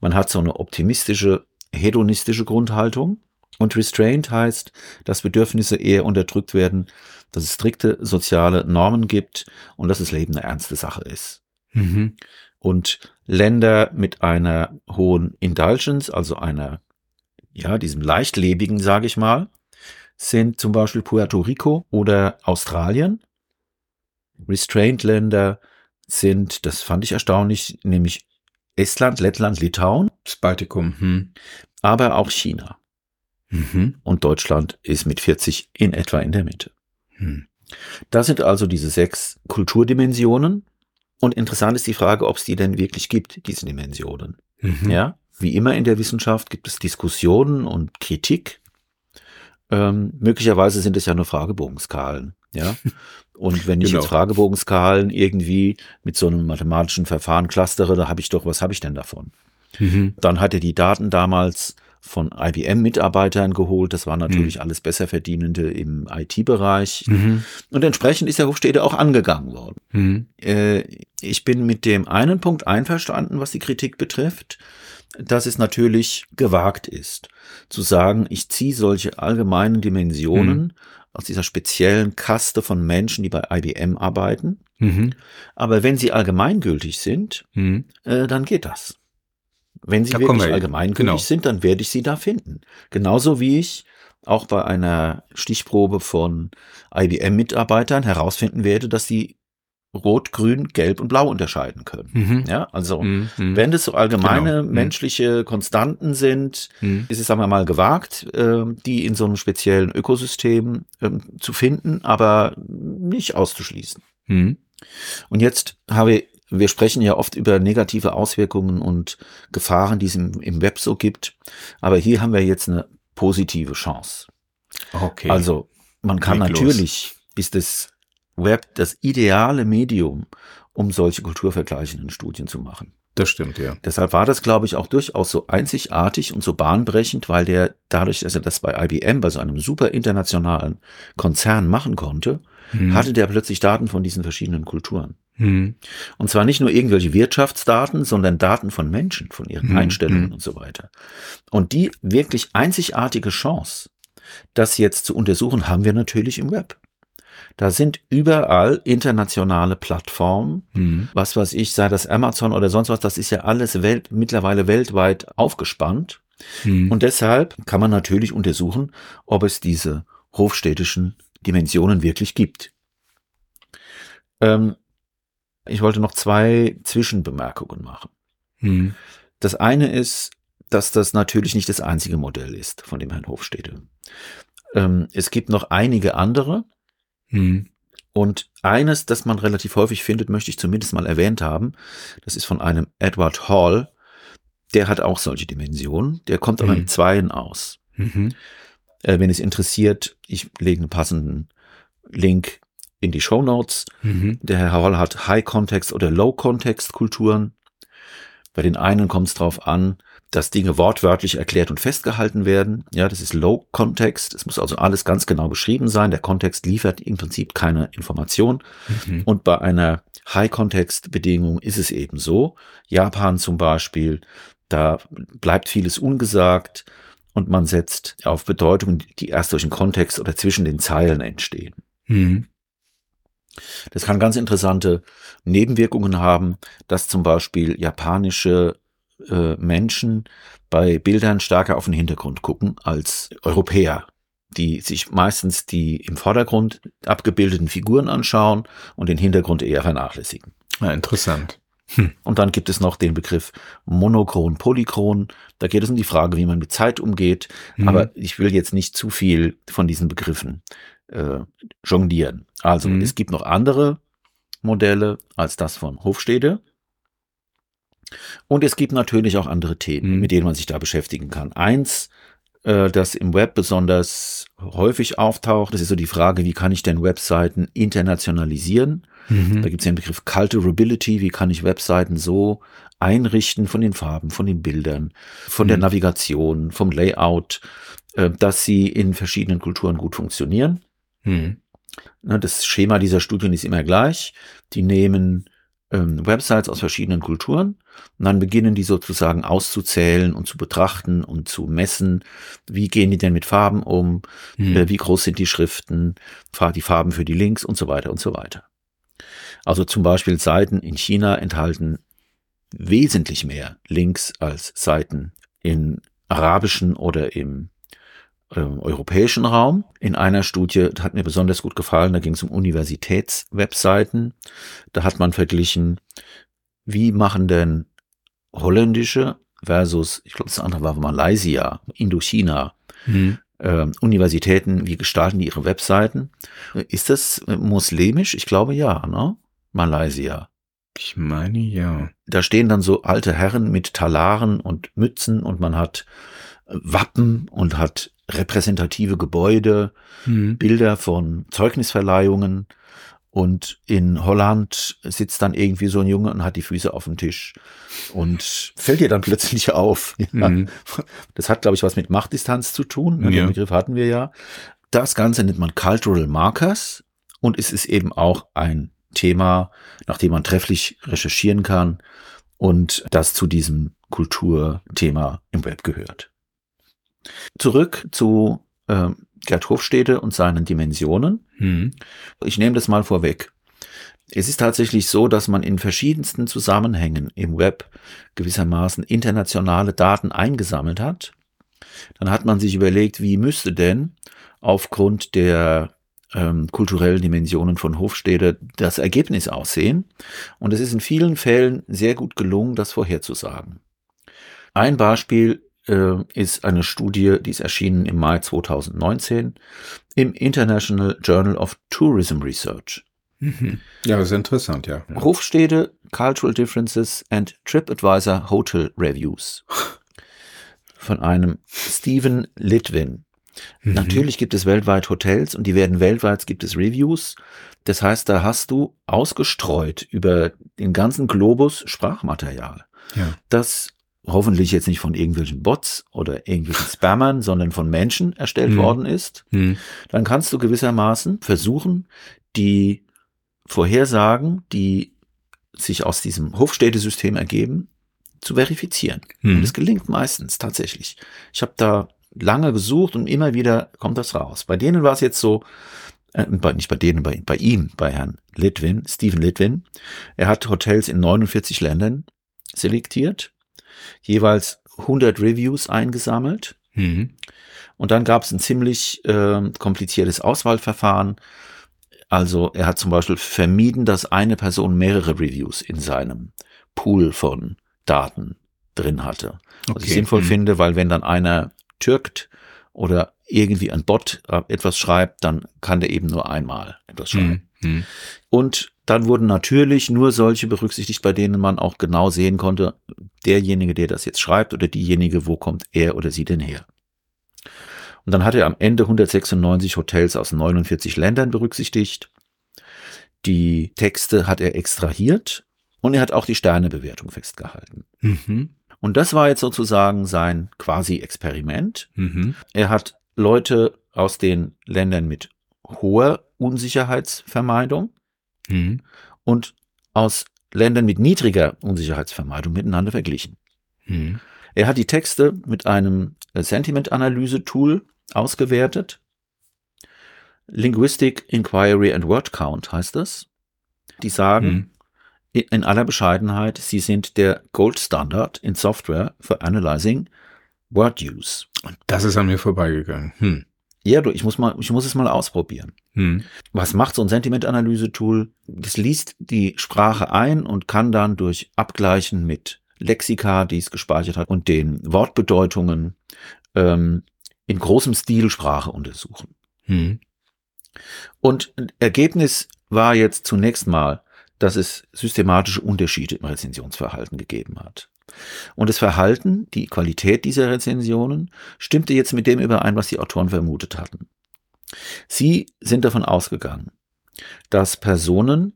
Man hat so eine optimistische, hedonistische Grundhaltung. Und Restraint heißt, dass Bedürfnisse eher unterdrückt werden, dass es strikte soziale Normen gibt und dass das Leben eine ernste Sache ist. Mhm. Und Länder mit einer hohen Indulgence, also einer, ja, diesem leichtlebigen, sage ich mal, sind zum Beispiel Puerto Rico oder Australien. Restraint-Länder sind, das fand ich erstaunlich, nämlich Estland, Lettland, Litauen. Das Baltikum. Hm. Aber auch China. Mhm. Und Deutschland ist mit 40 in etwa in der Mitte. Hm. Das sind also diese sechs Kulturdimensionen. Und interessant ist die Frage, ob es die denn wirklich gibt, diese Dimensionen. Mhm. Ja, wie immer in der Wissenschaft gibt es Diskussionen und Kritik. Ähm, möglicherweise sind es ja nur Fragebogenskalen. Ja, [laughs] und wenn ich Genau. jetzt Fragebogenskalen irgendwie mit so einem mathematischen Verfahren clustere, da habe ich doch, was habe ich denn davon? Mhm. Dann hat er die Daten damals von IBM-Mitarbeitern geholt. Das waren natürlich alles Besserverdienende im IT-Bereich. Mhm. Und entsprechend ist der Hofstede auch angegangen worden. Mhm. Äh, ich bin mit dem einen Punkt einverstanden, was die Kritik betrifft, dass es natürlich gewagt ist, zu sagen, ich ziehe solche allgemeinen Dimensionen aus dieser speziellen Kaste von Menschen, die bei IBM arbeiten. Mhm. Aber wenn sie allgemeingültig sind, Mhm. äh, dann geht das. Wenn sie Da wirklich wir- allgemeingültig genau. sind, dann werde ich sie da finden. Genauso wie ich auch bei einer Stichprobe von IBM-Mitarbeitern herausfinden werde, dass sie Rot, Grün, Gelb und Blau unterscheiden können. Mhm. Ja, also Mhm. Mhm. wenn das so allgemeine Genau. Mhm. menschliche Konstanten sind, Mhm. ist es, sagen wir mal, gewagt, äh, die in so einem speziellen Ökosystem ähm, zu finden, aber nicht auszuschließen. Und jetzt habe ich, wir sprechen ja oft über negative Auswirkungen und Gefahren, die es im, im Web so gibt. Aber hier haben wir jetzt eine positive Chance. Okay. Also man kann Leg los. natürlich, ist das Web das ideale Medium, um solche kulturvergleichenden Studien zu machen. das stimmt, ja. Deshalb war das, glaube ich, auch durchaus so einzigartig und so bahnbrechend, weil der dadurch, dass er das bei IBM, bei so einem super internationalen Konzern machen konnte, Mhm. hatte der plötzlich Daten von diesen verschiedenen Kulturen. Mhm. Und zwar nicht nur irgendwelche Wirtschaftsdaten, sondern Daten von Menschen, von ihren Mhm, Einstellungen mhm. und so weiter. Und die wirklich einzigartige Chance, das jetzt zu untersuchen, haben wir natürlich im Web. Da sind überall internationale Plattformen, Mhm. was weiß ich, sei das Amazon oder sonst was, das ist ja alles Welt, mittlerweile weltweit aufgespannt. Mhm. Und deshalb kann man natürlich untersuchen, ob es diese hofstädtischen Dimensionen wirklich gibt. Ähm, ich wollte noch zwei Zwischenbemerkungen machen. Mhm. Das eine ist, dass das natürlich nicht das einzige Modell ist von dem Herrn Hofstede. Ähm, es gibt noch einige andere Mhm. und eines, das man relativ häufig findet, möchte ich zumindest mal erwähnt haben. Das ist von einem Edward Hall. Der hat auch solche Dimensionen. Der kommt aber Mhm. mit Zweien aus. Mhm. Äh, wenn es interessiert, ich lege einen passenden Link in die Show Notes. Mhm. Der Herr Hall hat High-Context oder Low-Context-Kulturen. Bei den einen kommt es darauf an, dass Dinge wortwörtlich erklärt und festgehalten werden. Ja, das ist Low-Context. Es muss also alles ganz genau beschrieben sein. Der Kontext liefert im Prinzip keine Information. Mhm. Und bei einer High-Context-Bedingung ist es eben so. Japan zum Beispiel, da bleibt vieles ungesagt und man setzt auf Bedeutungen, die erst durch den Kontext oder zwischen den Zeilen entstehen. Mhm. Das kann ganz interessante Nebenwirkungen haben, dass zum Beispiel japanische äh, Menschen bei Bildern stärker auf den Hintergrund gucken als Europäer, die sich meistens die im Vordergrund abgebildeten Figuren anschauen und den Hintergrund eher vernachlässigen. Ja, interessant. Und dann gibt es noch den Begriff monochron, polychron. Da geht es um die Frage, wie man mit Zeit umgeht. Mhm. Aber ich will jetzt nicht zu viel von diesen Begriffen äh, jonglieren. Also Mhm. es gibt noch andere Modelle als das von Hofstede. Und es gibt natürlich auch andere Themen, Mhm. mit denen man sich da beschäftigen kann. Eins, äh, das im Web besonders häufig auftaucht, das ist so die Frage, wie kann ich denn Webseiten internationalisieren? Mhm. Da gibt es den Begriff Culturability, wie kann ich Webseiten so einrichten von den Farben, von den Bildern, von der Mhm. Navigation, vom Layout, äh, dass sie in verschiedenen Kulturen gut funktionieren. Mhm. Ne, Das Schema dieser Studien ist immer gleich. Die nehmen ähm, Websites aus verschiedenen Kulturen und dann beginnen die sozusagen auszuzählen und zu betrachten und zu messen, wie gehen die denn mit Farben um, Mhm. äh, wie groß sind die Schriften, die Farben für die Links und so weiter und so weiter. Also zum Beispiel Seiten in China enthalten wesentlich mehr Links als Seiten in arabischen oder im ähm, europäischen Raum. In einer Studie das hat mir besonders gut gefallen, da ging es um Universitätswebseiten. Da hat man verglichen, wie machen denn holländische versus, ich glaube, das andere war Malaysia, Indochina, mhm. äh, Universitäten, wie gestalten die ihre Webseiten? Ist das muslimisch? Ich glaube ja, ne? Malaysia. Ich meine ja. Da stehen dann so alte Herren mit Talaren und Mützen und man hat Wappen und hat repräsentative Gebäude, mhm. Bilder von Zeugnisverleihungen. Und in Holland sitzt dann irgendwie so ein Junge und hat die Füße auf dem Tisch und fällt dir dann plötzlich auf. [laughs] Ja. Mhm. Das hat, glaube ich, was mit Machtdistanz zu tun. Ne, ja. Den Begriff hatten wir ja. Das Ganze nennt man Cultural Markers und es ist eben auch ein Thema, nach dem man trefflich recherchieren kann und das zu diesem Kulturthema im Web gehört. Zurück zu äh, Gerd Hofstede und seinen Dimensionen. Mhm. Ich nehme das mal vorweg. Es ist tatsächlich so, dass man in verschiedensten Zusammenhängen im Web gewissermaßen internationale Daten eingesammelt hat. Dann hat man sich überlegt, wie müsste denn aufgrund der ähm, kulturellen Dimensionen von Hofstede das Ergebnis aussehen. Und es ist in vielen Fällen sehr gut gelungen, das vorherzusagen. Ein Beispiel äh, ist eine Studie, die ist erschienen im Mai 2019 im International Journal of Tourism Research. Mhm. Ja, das ist interessant, ja. Hofstede, Cultural Differences and TripAdvisor Hotel Reviews von einem Stephen Litwin. Mhm. Natürlich gibt es weltweit Hotels und die werden weltweit, gibt es Reviews. Das heißt, da hast du ausgestreut über den ganzen Globus Sprachmaterial. Ja. Das hoffentlich jetzt nicht von irgendwelchen Bots oder irgendwelchen Spammern, sondern von Menschen erstellt mhm. worden ist, mhm. dann kannst du gewissermaßen versuchen, die Vorhersagen, die sich aus diesem Hofstädtesystem ergeben, zu verifizieren. Mhm. Und es gelingt meistens tatsächlich. Ich habe da lange gesucht und immer wieder kommt das raus. Bei denen war es jetzt so, äh, bei, nicht bei denen, bei, bei ihm, bei Herrn Litwin, Stephen Litwin. Er hat Hotels in 49 Ländern selektiert, jeweils 100 Reviews eingesammelt. Mhm. Und dann gab es ein ziemlich äh, kompliziertes Auswahlverfahren. Also er hat zum Beispiel vermieden, dass eine Person mehrere Reviews in seinem Pool von Daten drin hatte. Was okay. ich sinnvoll mhm. finde, weil wenn dann einer türkt oder irgendwie ein Bot äh, etwas schreibt, dann kann der eben nur einmal etwas schreiben. Mhm. Und dann wurden natürlich nur solche berücksichtigt, bei denen man auch genau sehen konnte, derjenige, der das jetzt schreibt oder diejenige, wo kommt er oder sie denn her. Und dann hat er am Ende 196 Hotels aus 49 Ländern berücksichtigt. Die Texte hat er extrahiert und er hat auch die Sternebewertung festgehalten. Mhm. Und das war jetzt sozusagen sein quasi Experiment. Mhm. Er hat Leute aus den Ländern mit hoher Unsicherheitsvermeidung mhm. und aus Ländern mit niedriger Unsicherheitsvermeidung miteinander verglichen. Mhm. Er hat die Texte mit einem Sentiment-Analyse-Tool ausgewertet. Linguistic Inquiry and Word Count heißt das. Die sagen, mhm in aller Bescheidenheit, sie sind der Gold Standard in Software für Analyzing Word Use. Und das ist an mir vorbeigegangen. Hm. Ja, du, ich muss mal, ich muss es mal ausprobieren. Hm. Was macht so ein Sentiment-Analyse-Tool? Das liest die Sprache ein und kann dann durch Abgleichen mit Lexika, die es gespeichert hat, und den Wortbedeutungen ähm, in großem Stil Sprache untersuchen. Hm. Und Ergebnis war jetzt zunächst mal, dass es systematische Unterschiede im Rezensionsverhalten gegeben hat. Und das Verhalten, die Qualität dieser Rezensionen stimmte jetzt mit dem überein, was die Autoren vermutet hatten. Sie sind davon ausgegangen, dass Personen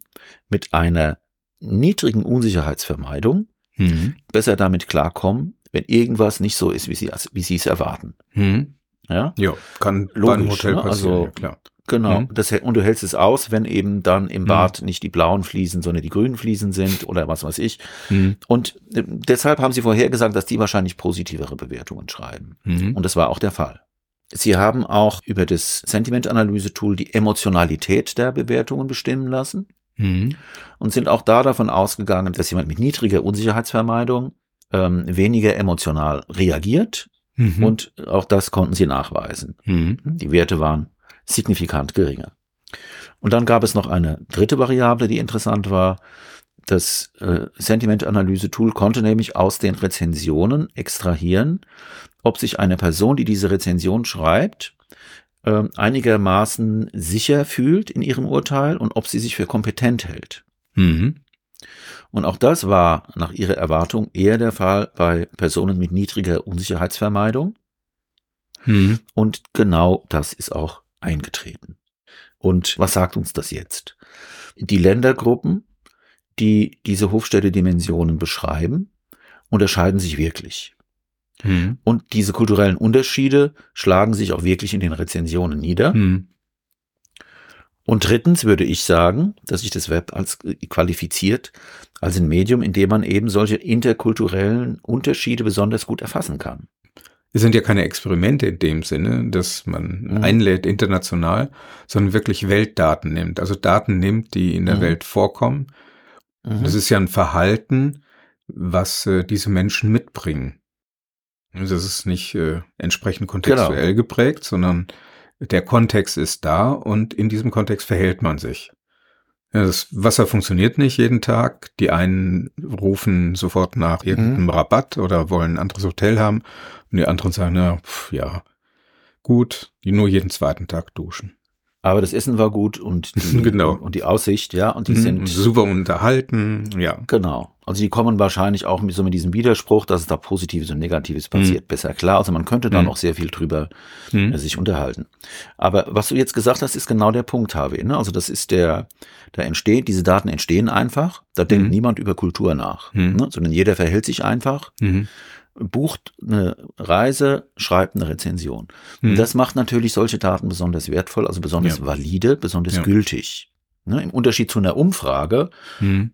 mit einer niedrigen Unsicherheitsvermeidung mhm. besser damit klarkommen, wenn irgendwas nicht so ist, wie sie, wie sie es erwarten. Mhm. Ja, ja kann logisch, Hotel ne? passieren, also, ja, klar. Genau. Mhm. Das, und du hältst es aus, wenn eben dann im mhm. Bad mhm. nicht die blauen Fliesen, sondern die grünen Fliesen sind oder was weiß ich. Mhm. Und äh, deshalb haben sie vorher gesagt, dass die wahrscheinlich positivere Bewertungen schreiben. Mhm. Und das war auch der Fall. Sie haben auch über das Sentiment-Analyse-Tool die Emotionalität der Bewertungen bestimmen lassen mhm. und sind auch da davon ausgegangen, dass jemand mit niedriger Unsicherheitsvermeidung ähm, weniger emotional reagiert. Und auch das konnten sie nachweisen. Die Werte waren signifikant geringer. Und dann gab es noch eine dritte Variable, die interessant war. Das äh, Sentiment-Analyse-Tool konnte nämlich aus den Rezensionen extrahieren, ob sich eine Person, die diese Rezension schreibt, äh, einigermaßen sicher fühlt in ihrem Urteil und ob sie sich für kompetent hält. Mhm. Und auch das war nach ihrer Erwartung eher der Fall bei Personen mit niedriger Unsicherheitsvermeidung. Mhm. Und genau das ist auch eingetreten. Und was sagt uns das jetzt? Die Ländergruppen, die diese Hofstädte-Dimensionen beschreiben, unterscheiden sich wirklich. Mhm. Und diese kulturellen Unterschiede schlagen sich auch wirklich in den Rezensionen nieder. Mhm. Und drittens würde ich sagen, dass sich das Web als äh, qualifiziert als ein Medium, in dem man eben solche interkulturellen Unterschiede besonders gut erfassen kann. Es sind ja keine Experimente in dem Sinne, dass man Mhm. einlädt international, sondern wirklich Weltdaten nimmt. Also Daten nimmt, die in der Mhm. Welt vorkommen. Das ist ja ein Verhalten, was äh, diese Menschen mitbringen. Also Das ist nicht äh, entsprechend kontextuell geprägt, sondern der Kontext ist da und in diesem Kontext verhält man sich. Ja, das Wasser funktioniert nicht jeden Tag. Die einen rufen sofort nach irgendeinem Rabatt oder wollen ein anderes Hotel haben und die anderen sagen, na, pf, ja, gut, die nur jeden zweiten Tag duschen. Aber das Essen war gut und die, [laughs] Genau. und die Aussicht, ja, und die Mhm, sind super unterhalten, ja. Genau. Also die kommen wahrscheinlich auch mit so mit diesem Widerspruch, dass es da Positives und Negatives passiert, besser klar. Also man könnte da Mhm. noch sehr viel drüber Mhm. äh, sich unterhalten. Aber was du jetzt gesagt hast, ist genau der Punkt, Harvey. Ne? Also das ist der, da entsteht, diese Daten entstehen einfach, da denkt Mhm. niemand über Kultur nach, Mhm. ne? sondern jeder verhält sich einfach, Mhm. bucht eine Reise, schreibt eine Rezension. Mhm. Und das macht natürlich solche Daten besonders wertvoll, also besonders Ja. valide, besonders Ja. gültig. Ne? Im Unterschied zu einer Umfrage, Mhm.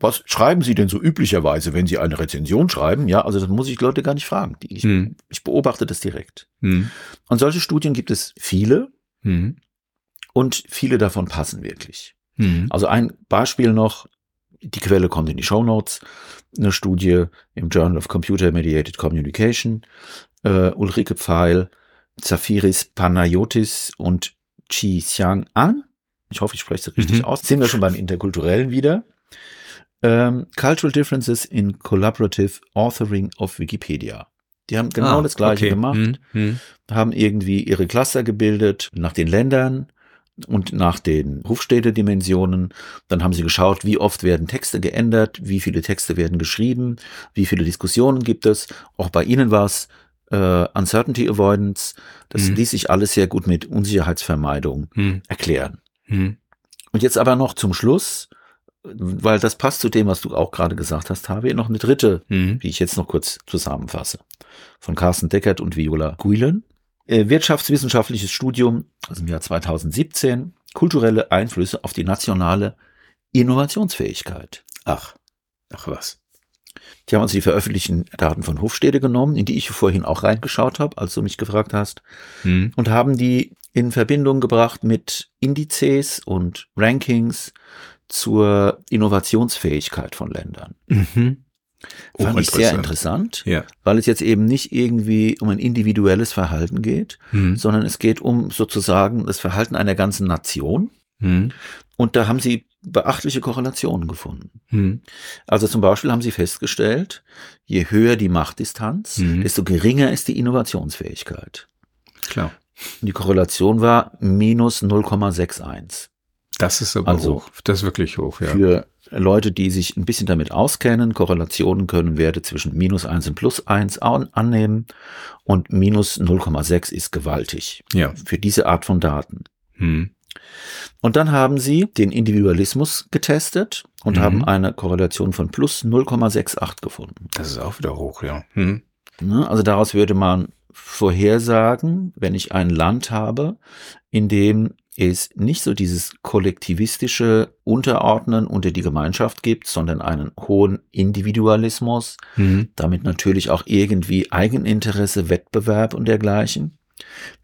Was schreiben Sie denn so üblicherweise, wenn Sie eine Rezension schreiben? Ja, also das muss ich Leute gar nicht fragen. Ich, Mhm. ich beobachte das direkt. Mhm. Und solche Studien gibt es viele Mhm. und viele davon passen wirklich. Mhm. Also ein Beispiel noch, die Quelle kommt in die Show Notes, eine Studie im Journal of Computer Mediated Communication, äh, Ulrike Pfeil, Zafiris Panayotis und Chi Xiang An. Ich hoffe, ich spreche es richtig Mhm. aus. Sind wir schon beim Interkulturellen wieder. Ähm, Cultural Differences in Collaborative Authoring of Wikipedia. Die haben genau Ah, das Gleiche okay. gemacht Mhm. Mhm. haben irgendwie ihre Cluster gebildet nach den Ländern und nach den Hofstädte-Dimensionen. Dann haben sie geschaut, wie oft werden Texte geändert, wie viele Texte werden geschrieben, wie viele Diskussionen gibt es. Auch bei ihnen war es äh, Uncertainty Avoidance. Das Mhm. ließ sich alles sehr gut mit Unsicherheitsvermeidung Mhm. erklären. Mhm. Und jetzt aber noch zum Schluss, weil das passt zu dem, was du auch gerade gesagt hast, habe ich noch eine dritte Mhm. die ich jetzt noch kurz zusammenfasse. Von Carsten Deckert und Viola Guilen. Äh, Wirtschaftswissenschaftliches Studium, also im Jahr 2017, kulturelle Einflüsse auf die nationale Innovationsfähigkeit. Ach, ach was. Die haben uns die veröffentlichten Daten von Hofstede genommen, in die ich vorhin auch reingeschaut habe, als du mich gefragt hast, Mhm. und haben die in Verbindung gebracht mit Indizes und Rankings zur Innovationsfähigkeit von Ländern. Mhm. Fand ich sehr interessant. Ja. weil es jetzt eben nicht irgendwie um ein individuelles Verhalten geht, Mhm. sondern es geht um sozusagen das Verhalten einer ganzen Nation. Mhm. Und da haben sie beachtliche Korrelationen gefunden. Mhm. Also zum Beispiel haben sie festgestellt, je höher die Machtdistanz, Mhm. desto geringer ist die Innovationsfähigkeit. Klar. Und die Korrelation war minus 0,61. Das ist aber Also, hoch. Das ist wirklich hoch, ja. Für Leute, die sich ein bisschen damit auskennen, Korrelationen können Werte zwischen minus 1 und plus 1 an- annehmen und minus 0,6 ist gewaltig Ja. für diese Art von Daten. Mhm. Und dann haben sie den Individualismus getestet und Mhm. haben eine Korrelation von plus 0,68 gefunden. Das ist auch wieder hoch, ja. Mhm. Also daraus würde man vorhersagen, wenn ich ein Land habe, in dem es nicht so dieses kollektivistische Unterordnen unter die Gemeinschaft gibt, sondern einen hohen Individualismus, Mhm. damit natürlich auch irgendwie Eigeninteresse, Wettbewerb und dergleichen,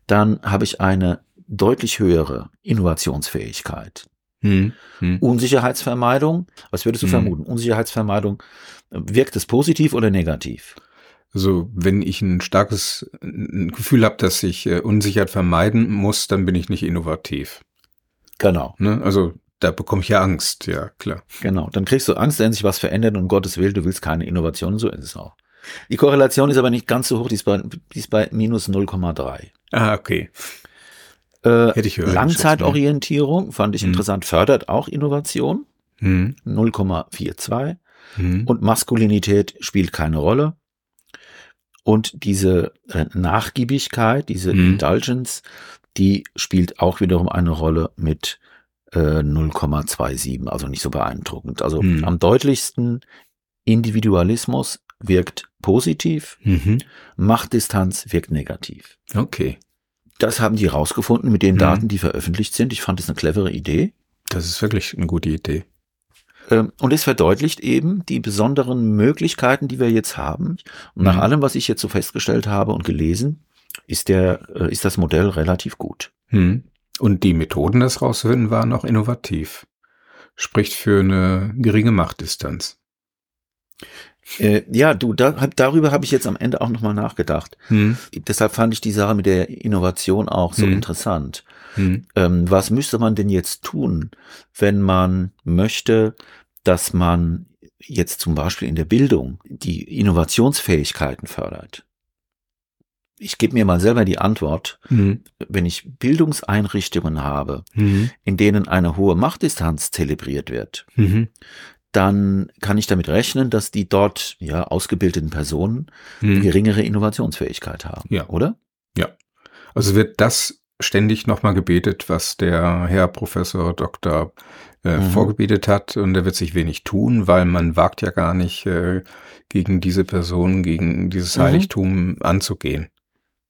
dann habe ich eine deutlich höhere Innovationsfähigkeit. Mhm. Mhm. Unsicherheitsvermeidung, was würdest du Mhm. vermuten? Unsicherheitsvermeidung, wirkt es positiv oder negativ? Also wenn ich ein starkes ein Gefühl habe, dass ich äh, Unsicherheit vermeiden muss, dann bin ich nicht innovativ. Genau. Ne? Also da bekomme ich ja Angst, ja, klar. Genau, dann kriegst du Angst, wenn sich was verändert und um Gottes Willen, du willst keine Innovation, so ist es auch. Die Korrelation ist aber nicht ganz so hoch, die ist bei, die ist bei minus 0,3. Ah, okay. Äh, Hätte ich hören, Langzeitorientierung fand ich hm. interessant, fördert auch Innovation. Hm. 0,42. Hm. Und Maskulinität spielt keine Rolle. Und diese äh, Nachgiebigkeit, diese hm. Indulgence, die spielt auch wiederum eine Rolle mit äh, 0,27, also nicht so beeindruckend. Also hm. am deutlichsten Individualismus wirkt positiv, mhm. Machtdistanz wirkt negativ. Okay. Das haben die rausgefunden mit den mhm. Daten, die veröffentlicht sind. Ich fand es eine clevere Idee. Das ist wirklich eine gute Idee. Ähm, und es verdeutlicht eben die besonderen Möglichkeiten, die wir jetzt haben. Und nach mhm. allem, was ich jetzt so festgestellt habe und gelesen, ist der, äh, ist das Modell relativ gut. Mhm. Und die Methoden, das rauszufinden, waren auch innovativ. Spricht für eine geringe Machtdistanz. Äh, ja, du, da, darüber habe ich jetzt am Ende auch nochmal nachgedacht. Hm. Deshalb fand ich die Sache mit der Innovation auch so hm. interessant. Hm. Ähm, was müsste man denn jetzt tun, wenn man möchte, dass man jetzt zum Beispiel in der Bildung die Innovationsfähigkeiten fördert? Ich gebe mir mal selber die Antwort, mhm. wenn ich Bildungseinrichtungen habe, mhm. in denen eine hohe Machtdistanz zelebriert wird, mhm dann kann ich damit rechnen, dass die dort ja ausgebildeten Personen hm. geringere Innovationsfähigkeit haben, ja. oder? Ja. Also wird das ständig nochmal gebetet, was der Herr Professor Doktor äh, mhm. vorgebetet hat und er wird sich wenig tun, weil man wagt ja gar nicht äh, gegen diese Person, gegen dieses mhm. Heiligtum anzugehen.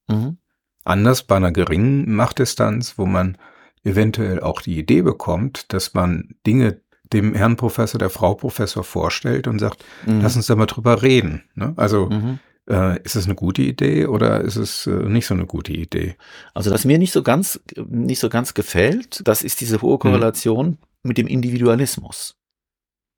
Mhm. Anders bei einer geringen Machtdistanz, wo man eventuell auch die Idee bekommt, dass man Dinge dem Herrn Professor, der Frau Professor vorstellt und sagt, mhm. lass uns da mal drüber reden. Ne? Also mhm. Äh, ist es eine gute Idee oder ist es äh, nicht so eine gute Idee? Also was mir nicht so ganz nicht so ganz gefällt, das ist diese hohe Korrelation mhm. mit dem Individualismus.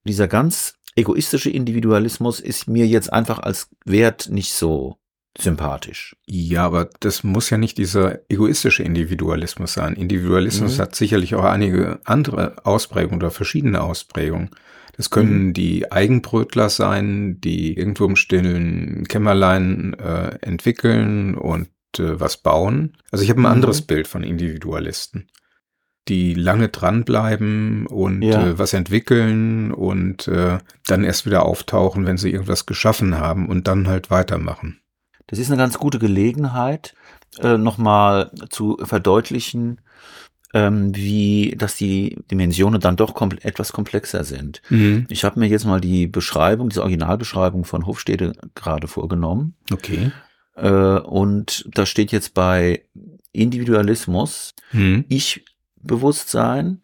Dieser ganz egoistische Individualismus ist mir jetzt einfach als Wert nicht so sympathisch. Ja, aber das muss ja nicht dieser egoistische Individualismus sein. Individualismus mhm. hat sicherlich auch einige andere Ausprägungen oder verschiedene Ausprägungen. Das können mhm. die Eigenbrötler sein, die irgendwo im stillen Kämmerlein äh, entwickeln und äh, was bauen. Also ich habe ein mhm. anderes Bild von Individualisten, die lange dranbleiben und ja. äh, was entwickeln und äh, dann erst wieder auftauchen, wenn sie irgendwas geschaffen haben und dann halt weitermachen. Das ist eine ganz gute Gelegenheit, äh, nochmal zu verdeutlichen, ähm, wie, dass die Dimensionen dann doch kompl etwas komplexer sind. Mhm. Ich habe mir jetzt mal die Beschreibung, diese Originalbeschreibung von Hofstede gerade vorgenommen. Okay. Äh, und da steht jetzt bei Individualismus, mhm. Ich-Bewusstsein,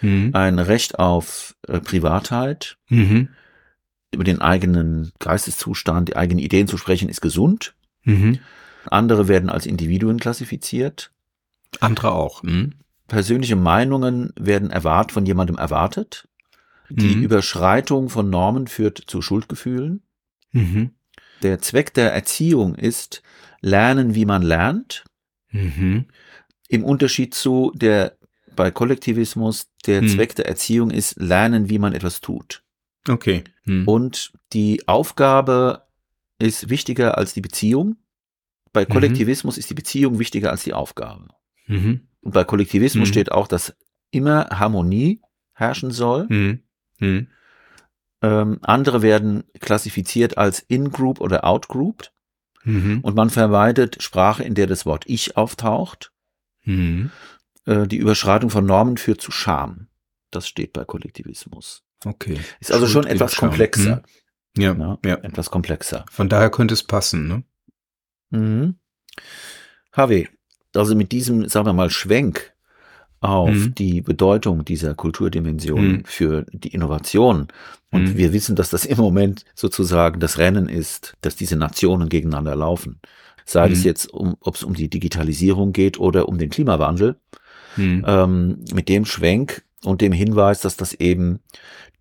mhm. ein Recht auf äh, Privatheit, mhm. über den eigenen Geisteszustand, die eigenen Ideen zu sprechen, ist gesund. Mhm. Andere werden als Individuen klassifiziert. Andere auch. Mhm. Persönliche Meinungen werden erwartet, von jemandem erwartet. Die mhm. Überschreitung von Normen führt zu Schuldgefühlen. Mhm. Der Zweck der Erziehung ist lernen, wie man lernt. Mhm. Im Unterschied zu der bei Kollektivismus der mhm. Zweck der Erziehung ist lernen, wie man etwas tut. Okay. Mhm. Und die Aufgabe ist wichtiger als die Beziehung. Bei mhm. Kollektivismus mhm. ist die Beziehung wichtiger als die Aufgabe. Mhm. Und bei Kollektivismus mhm. steht auch, dass immer Harmonie herrschen soll. Mhm. Mhm. Ähm, andere werden klassifiziert als In-Group oder Out-Group. Und man vermeidet Sprache, in der das Wort Ich auftaucht. Äh, die Überschreitung von Normen führt zu Scham. Das steht bei Kollektivismus. Okay. Ist also Schuld schon etwas komplexer. Ja, ja, ja. Etwas komplexer. Von daher könnte es passen, ne? Mhm. HW, also mit diesem, sagen wir mal, Schwenk auf mhm. die Bedeutung dieser Kulturdimension mhm. für die Innovation. Und mhm. wir wissen, dass das im Moment sozusagen das Rennen ist, dass diese Nationen gegeneinander laufen. Sei es mhm. jetzt, um, ob es um die Digitalisierung geht oder um den Klimawandel. Mhm. Ähm, mit dem Schwenk und dem Hinweis, dass das eben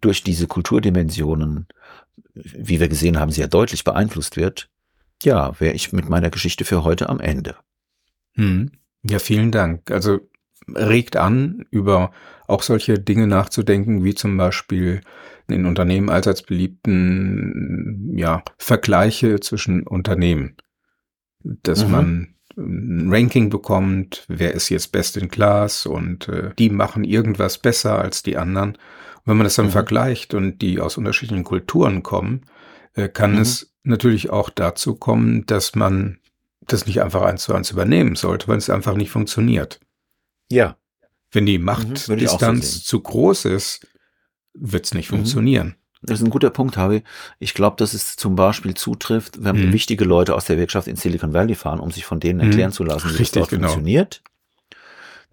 durch diese Kulturdimensionen wie wir gesehen haben, sehr deutlich beeinflusst wird, ja, wäre ich mit meiner Geschichte für heute am Ende. Hm. Ja, vielen Dank. Also regt an, über auch solche Dinge nachzudenken, wie zum Beispiel in Unternehmen allseits beliebten ja, Vergleiche zwischen Unternehmen. Dass mhm. man ein Ranking bekommt, wer ist jetzt best in class und äh, die machen irgendwas besser als die anderen. Wenn man das dann mhm. vergleicht und die aus unterschiedlichen Kulturen kommen, äh, kann mhm. es natürlich auch dazu kommen, dass man das nicht einfach eins zu eins übernehmen sollte, weil es einfach nicht funktioniert. Ja. Wenn die mhm, Machtdistanz so zu groß ist, wird es nicht mhm. funktionieren. Das ist ein guter Punkt, Harvey. Ich glaube, dass es zum Beispiel zutrifft, wenn mhm. wichtige Leute aus der Wirtschaft in Silicon Valley fahren, um sich von denen mhm. erklären zu lassen, wie Richtig, das dort genau. funktioniert,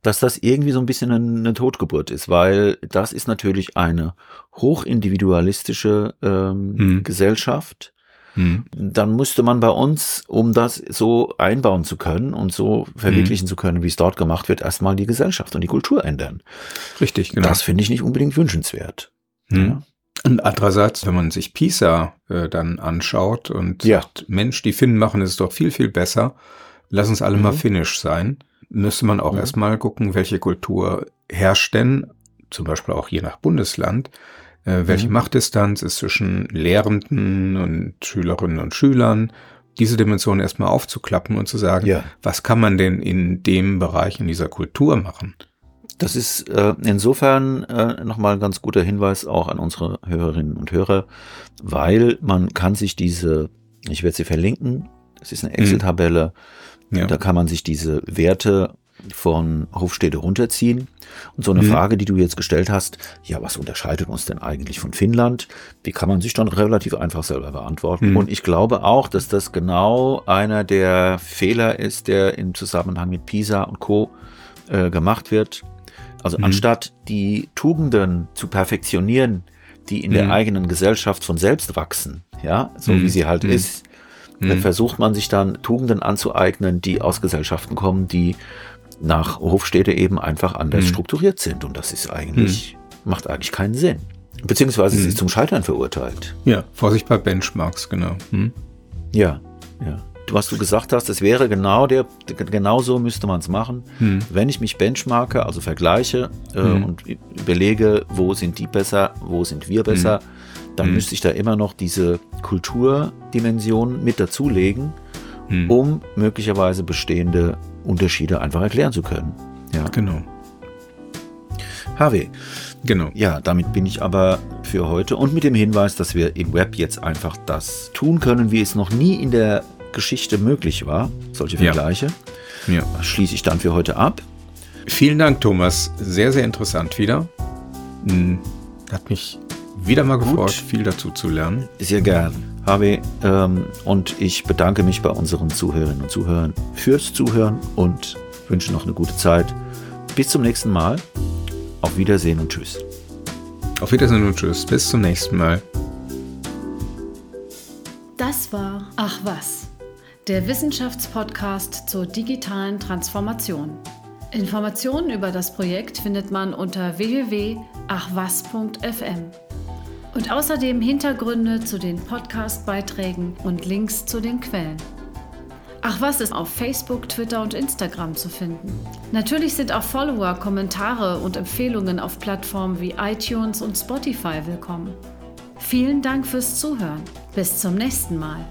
dass das irgendwie so ein bisschen eine, Totgeburt ist, weil das ist natürlich eine hochindividualistische ähm, mhm. Gesellschaft. Mhm. Dann müsste man bei uns, um das so einbauen zu können und so verwirklichen mhm. zu können, wie es dort gemacht wird, erstmal die Gesellschaft und die Kultur ändern. Richtig, genau. Das finde ich nicht unbedingt wünschenswert. Mhm. Ja. Und andererseits, wenn man sich PISA äh, dann anschaut und ja. sagt, Mensch, die Finnen machen es doch viel, viel besser, lass uns alle mhm. mal finnisch sein, müsste man auch mhm. erstmal gucken, welche Kultur herrscht denn, zum Beispiel auch je nach Bundesland, äh, welche mhm. Machtdistanz ist zwischen Lehrenden und Schülerinnen und Schülern, diese Dimension erstmal aufzuklappen und zu sagen, ja. was kann man denn in dem Bereich, in dieser Kultur machen? Das ist äh, insofern äh, nochmal ein ganz guter Hinweis auch an unsere Hörerinnen und Hörer, weil man kann sich diese, ich werde sie verlinken, das ist eine mhm. Ja. da kann man sich diese Werte von Hofstede runterziehen. Und so eine mhm. Frage, die du jetzt gestellt hast, ja, was unterscheidet uns denn eigentlich von Finnland? Die kann man sich dann relativ einfach selber beantworten. Mhm. Und ich glaube auch, dass das genau einer der Fehler ist, der im Zusammenhang mit Pisa und Co. Äh, gemacht wird. Also mhm. anstatt die Tugenden zu perfektionieren, die in mhm. der eigenen Gesellschaft von selbst wachsen, ja, so mhm. wie sie halt mhm. dann mhm. versucht man sich dann Tugenden anzueignen, die aus Gesellschaften kommen, die nach Hofstädte eben einfach anders mhm. strukturiert sind. Und das ist eigentlich, macht eigentlich keinen Sinn. Beziehungsweise es ist zum Scheitern verurteilt. Ja, Vorsicht bei Benchmarks, genau. Ja, ja was du gesagt hast, es wäre genau der, genau so müsste man es machen. Hm. Wenn ich mich benchmarke, also vergleiche äh, hm. und überlege, wo sind die besser, wo sind wir besser, hm. Dann hm. müsste ich da immer noch diese Kulturdimension mit dazulegen, hm. um möglicherweise bestehende Unterschiede einfach erklären zu können. Ja, genau. Harvey. Genau. Ja, damit bin ich aber für heute und mit dem Hinweis, dass wir im Web jetzt einfach das tun können, wie es noch nie in der Geschichte möglich war, solche Vergleiche, ja. ja. schließe ich dann für heute ab. Vielen Dank, Thomas. Sehr, sehr interessant wieder. Hm, hat mich wieder mal gefreut, Gut. viel dazu zu lernen. Sehr gern, Harvey. Ähm, und ich bedanke mich bei unseren Zuhörerinnen und Zuhörern fürs Zuhören und wünsche noch eine gute Zeit. Bis zum nächsten Mal. Auf Wiedersehen und Tschüss. Auf Wiedersehen und Tschüss. Bis zum nächsten Mal. Das war Ach was der Wissenschaftspodcast zur digitalen Transformation. Informationen über das Projekt findet man unter www.achwas.fm. Und außerdem Hintergründe zu den Podcast-Beiträgen und Links zu den Quellen. Ach was ist auf Facebook, Twitter und Instagram zu finden. Natürlich sind auch Follower, Kommentare und Empfehlungen auf Plattformen wie iTunes und Spotify willkommen. Vielen Dank fürs Zuhören. Bis zum nächsten Mal.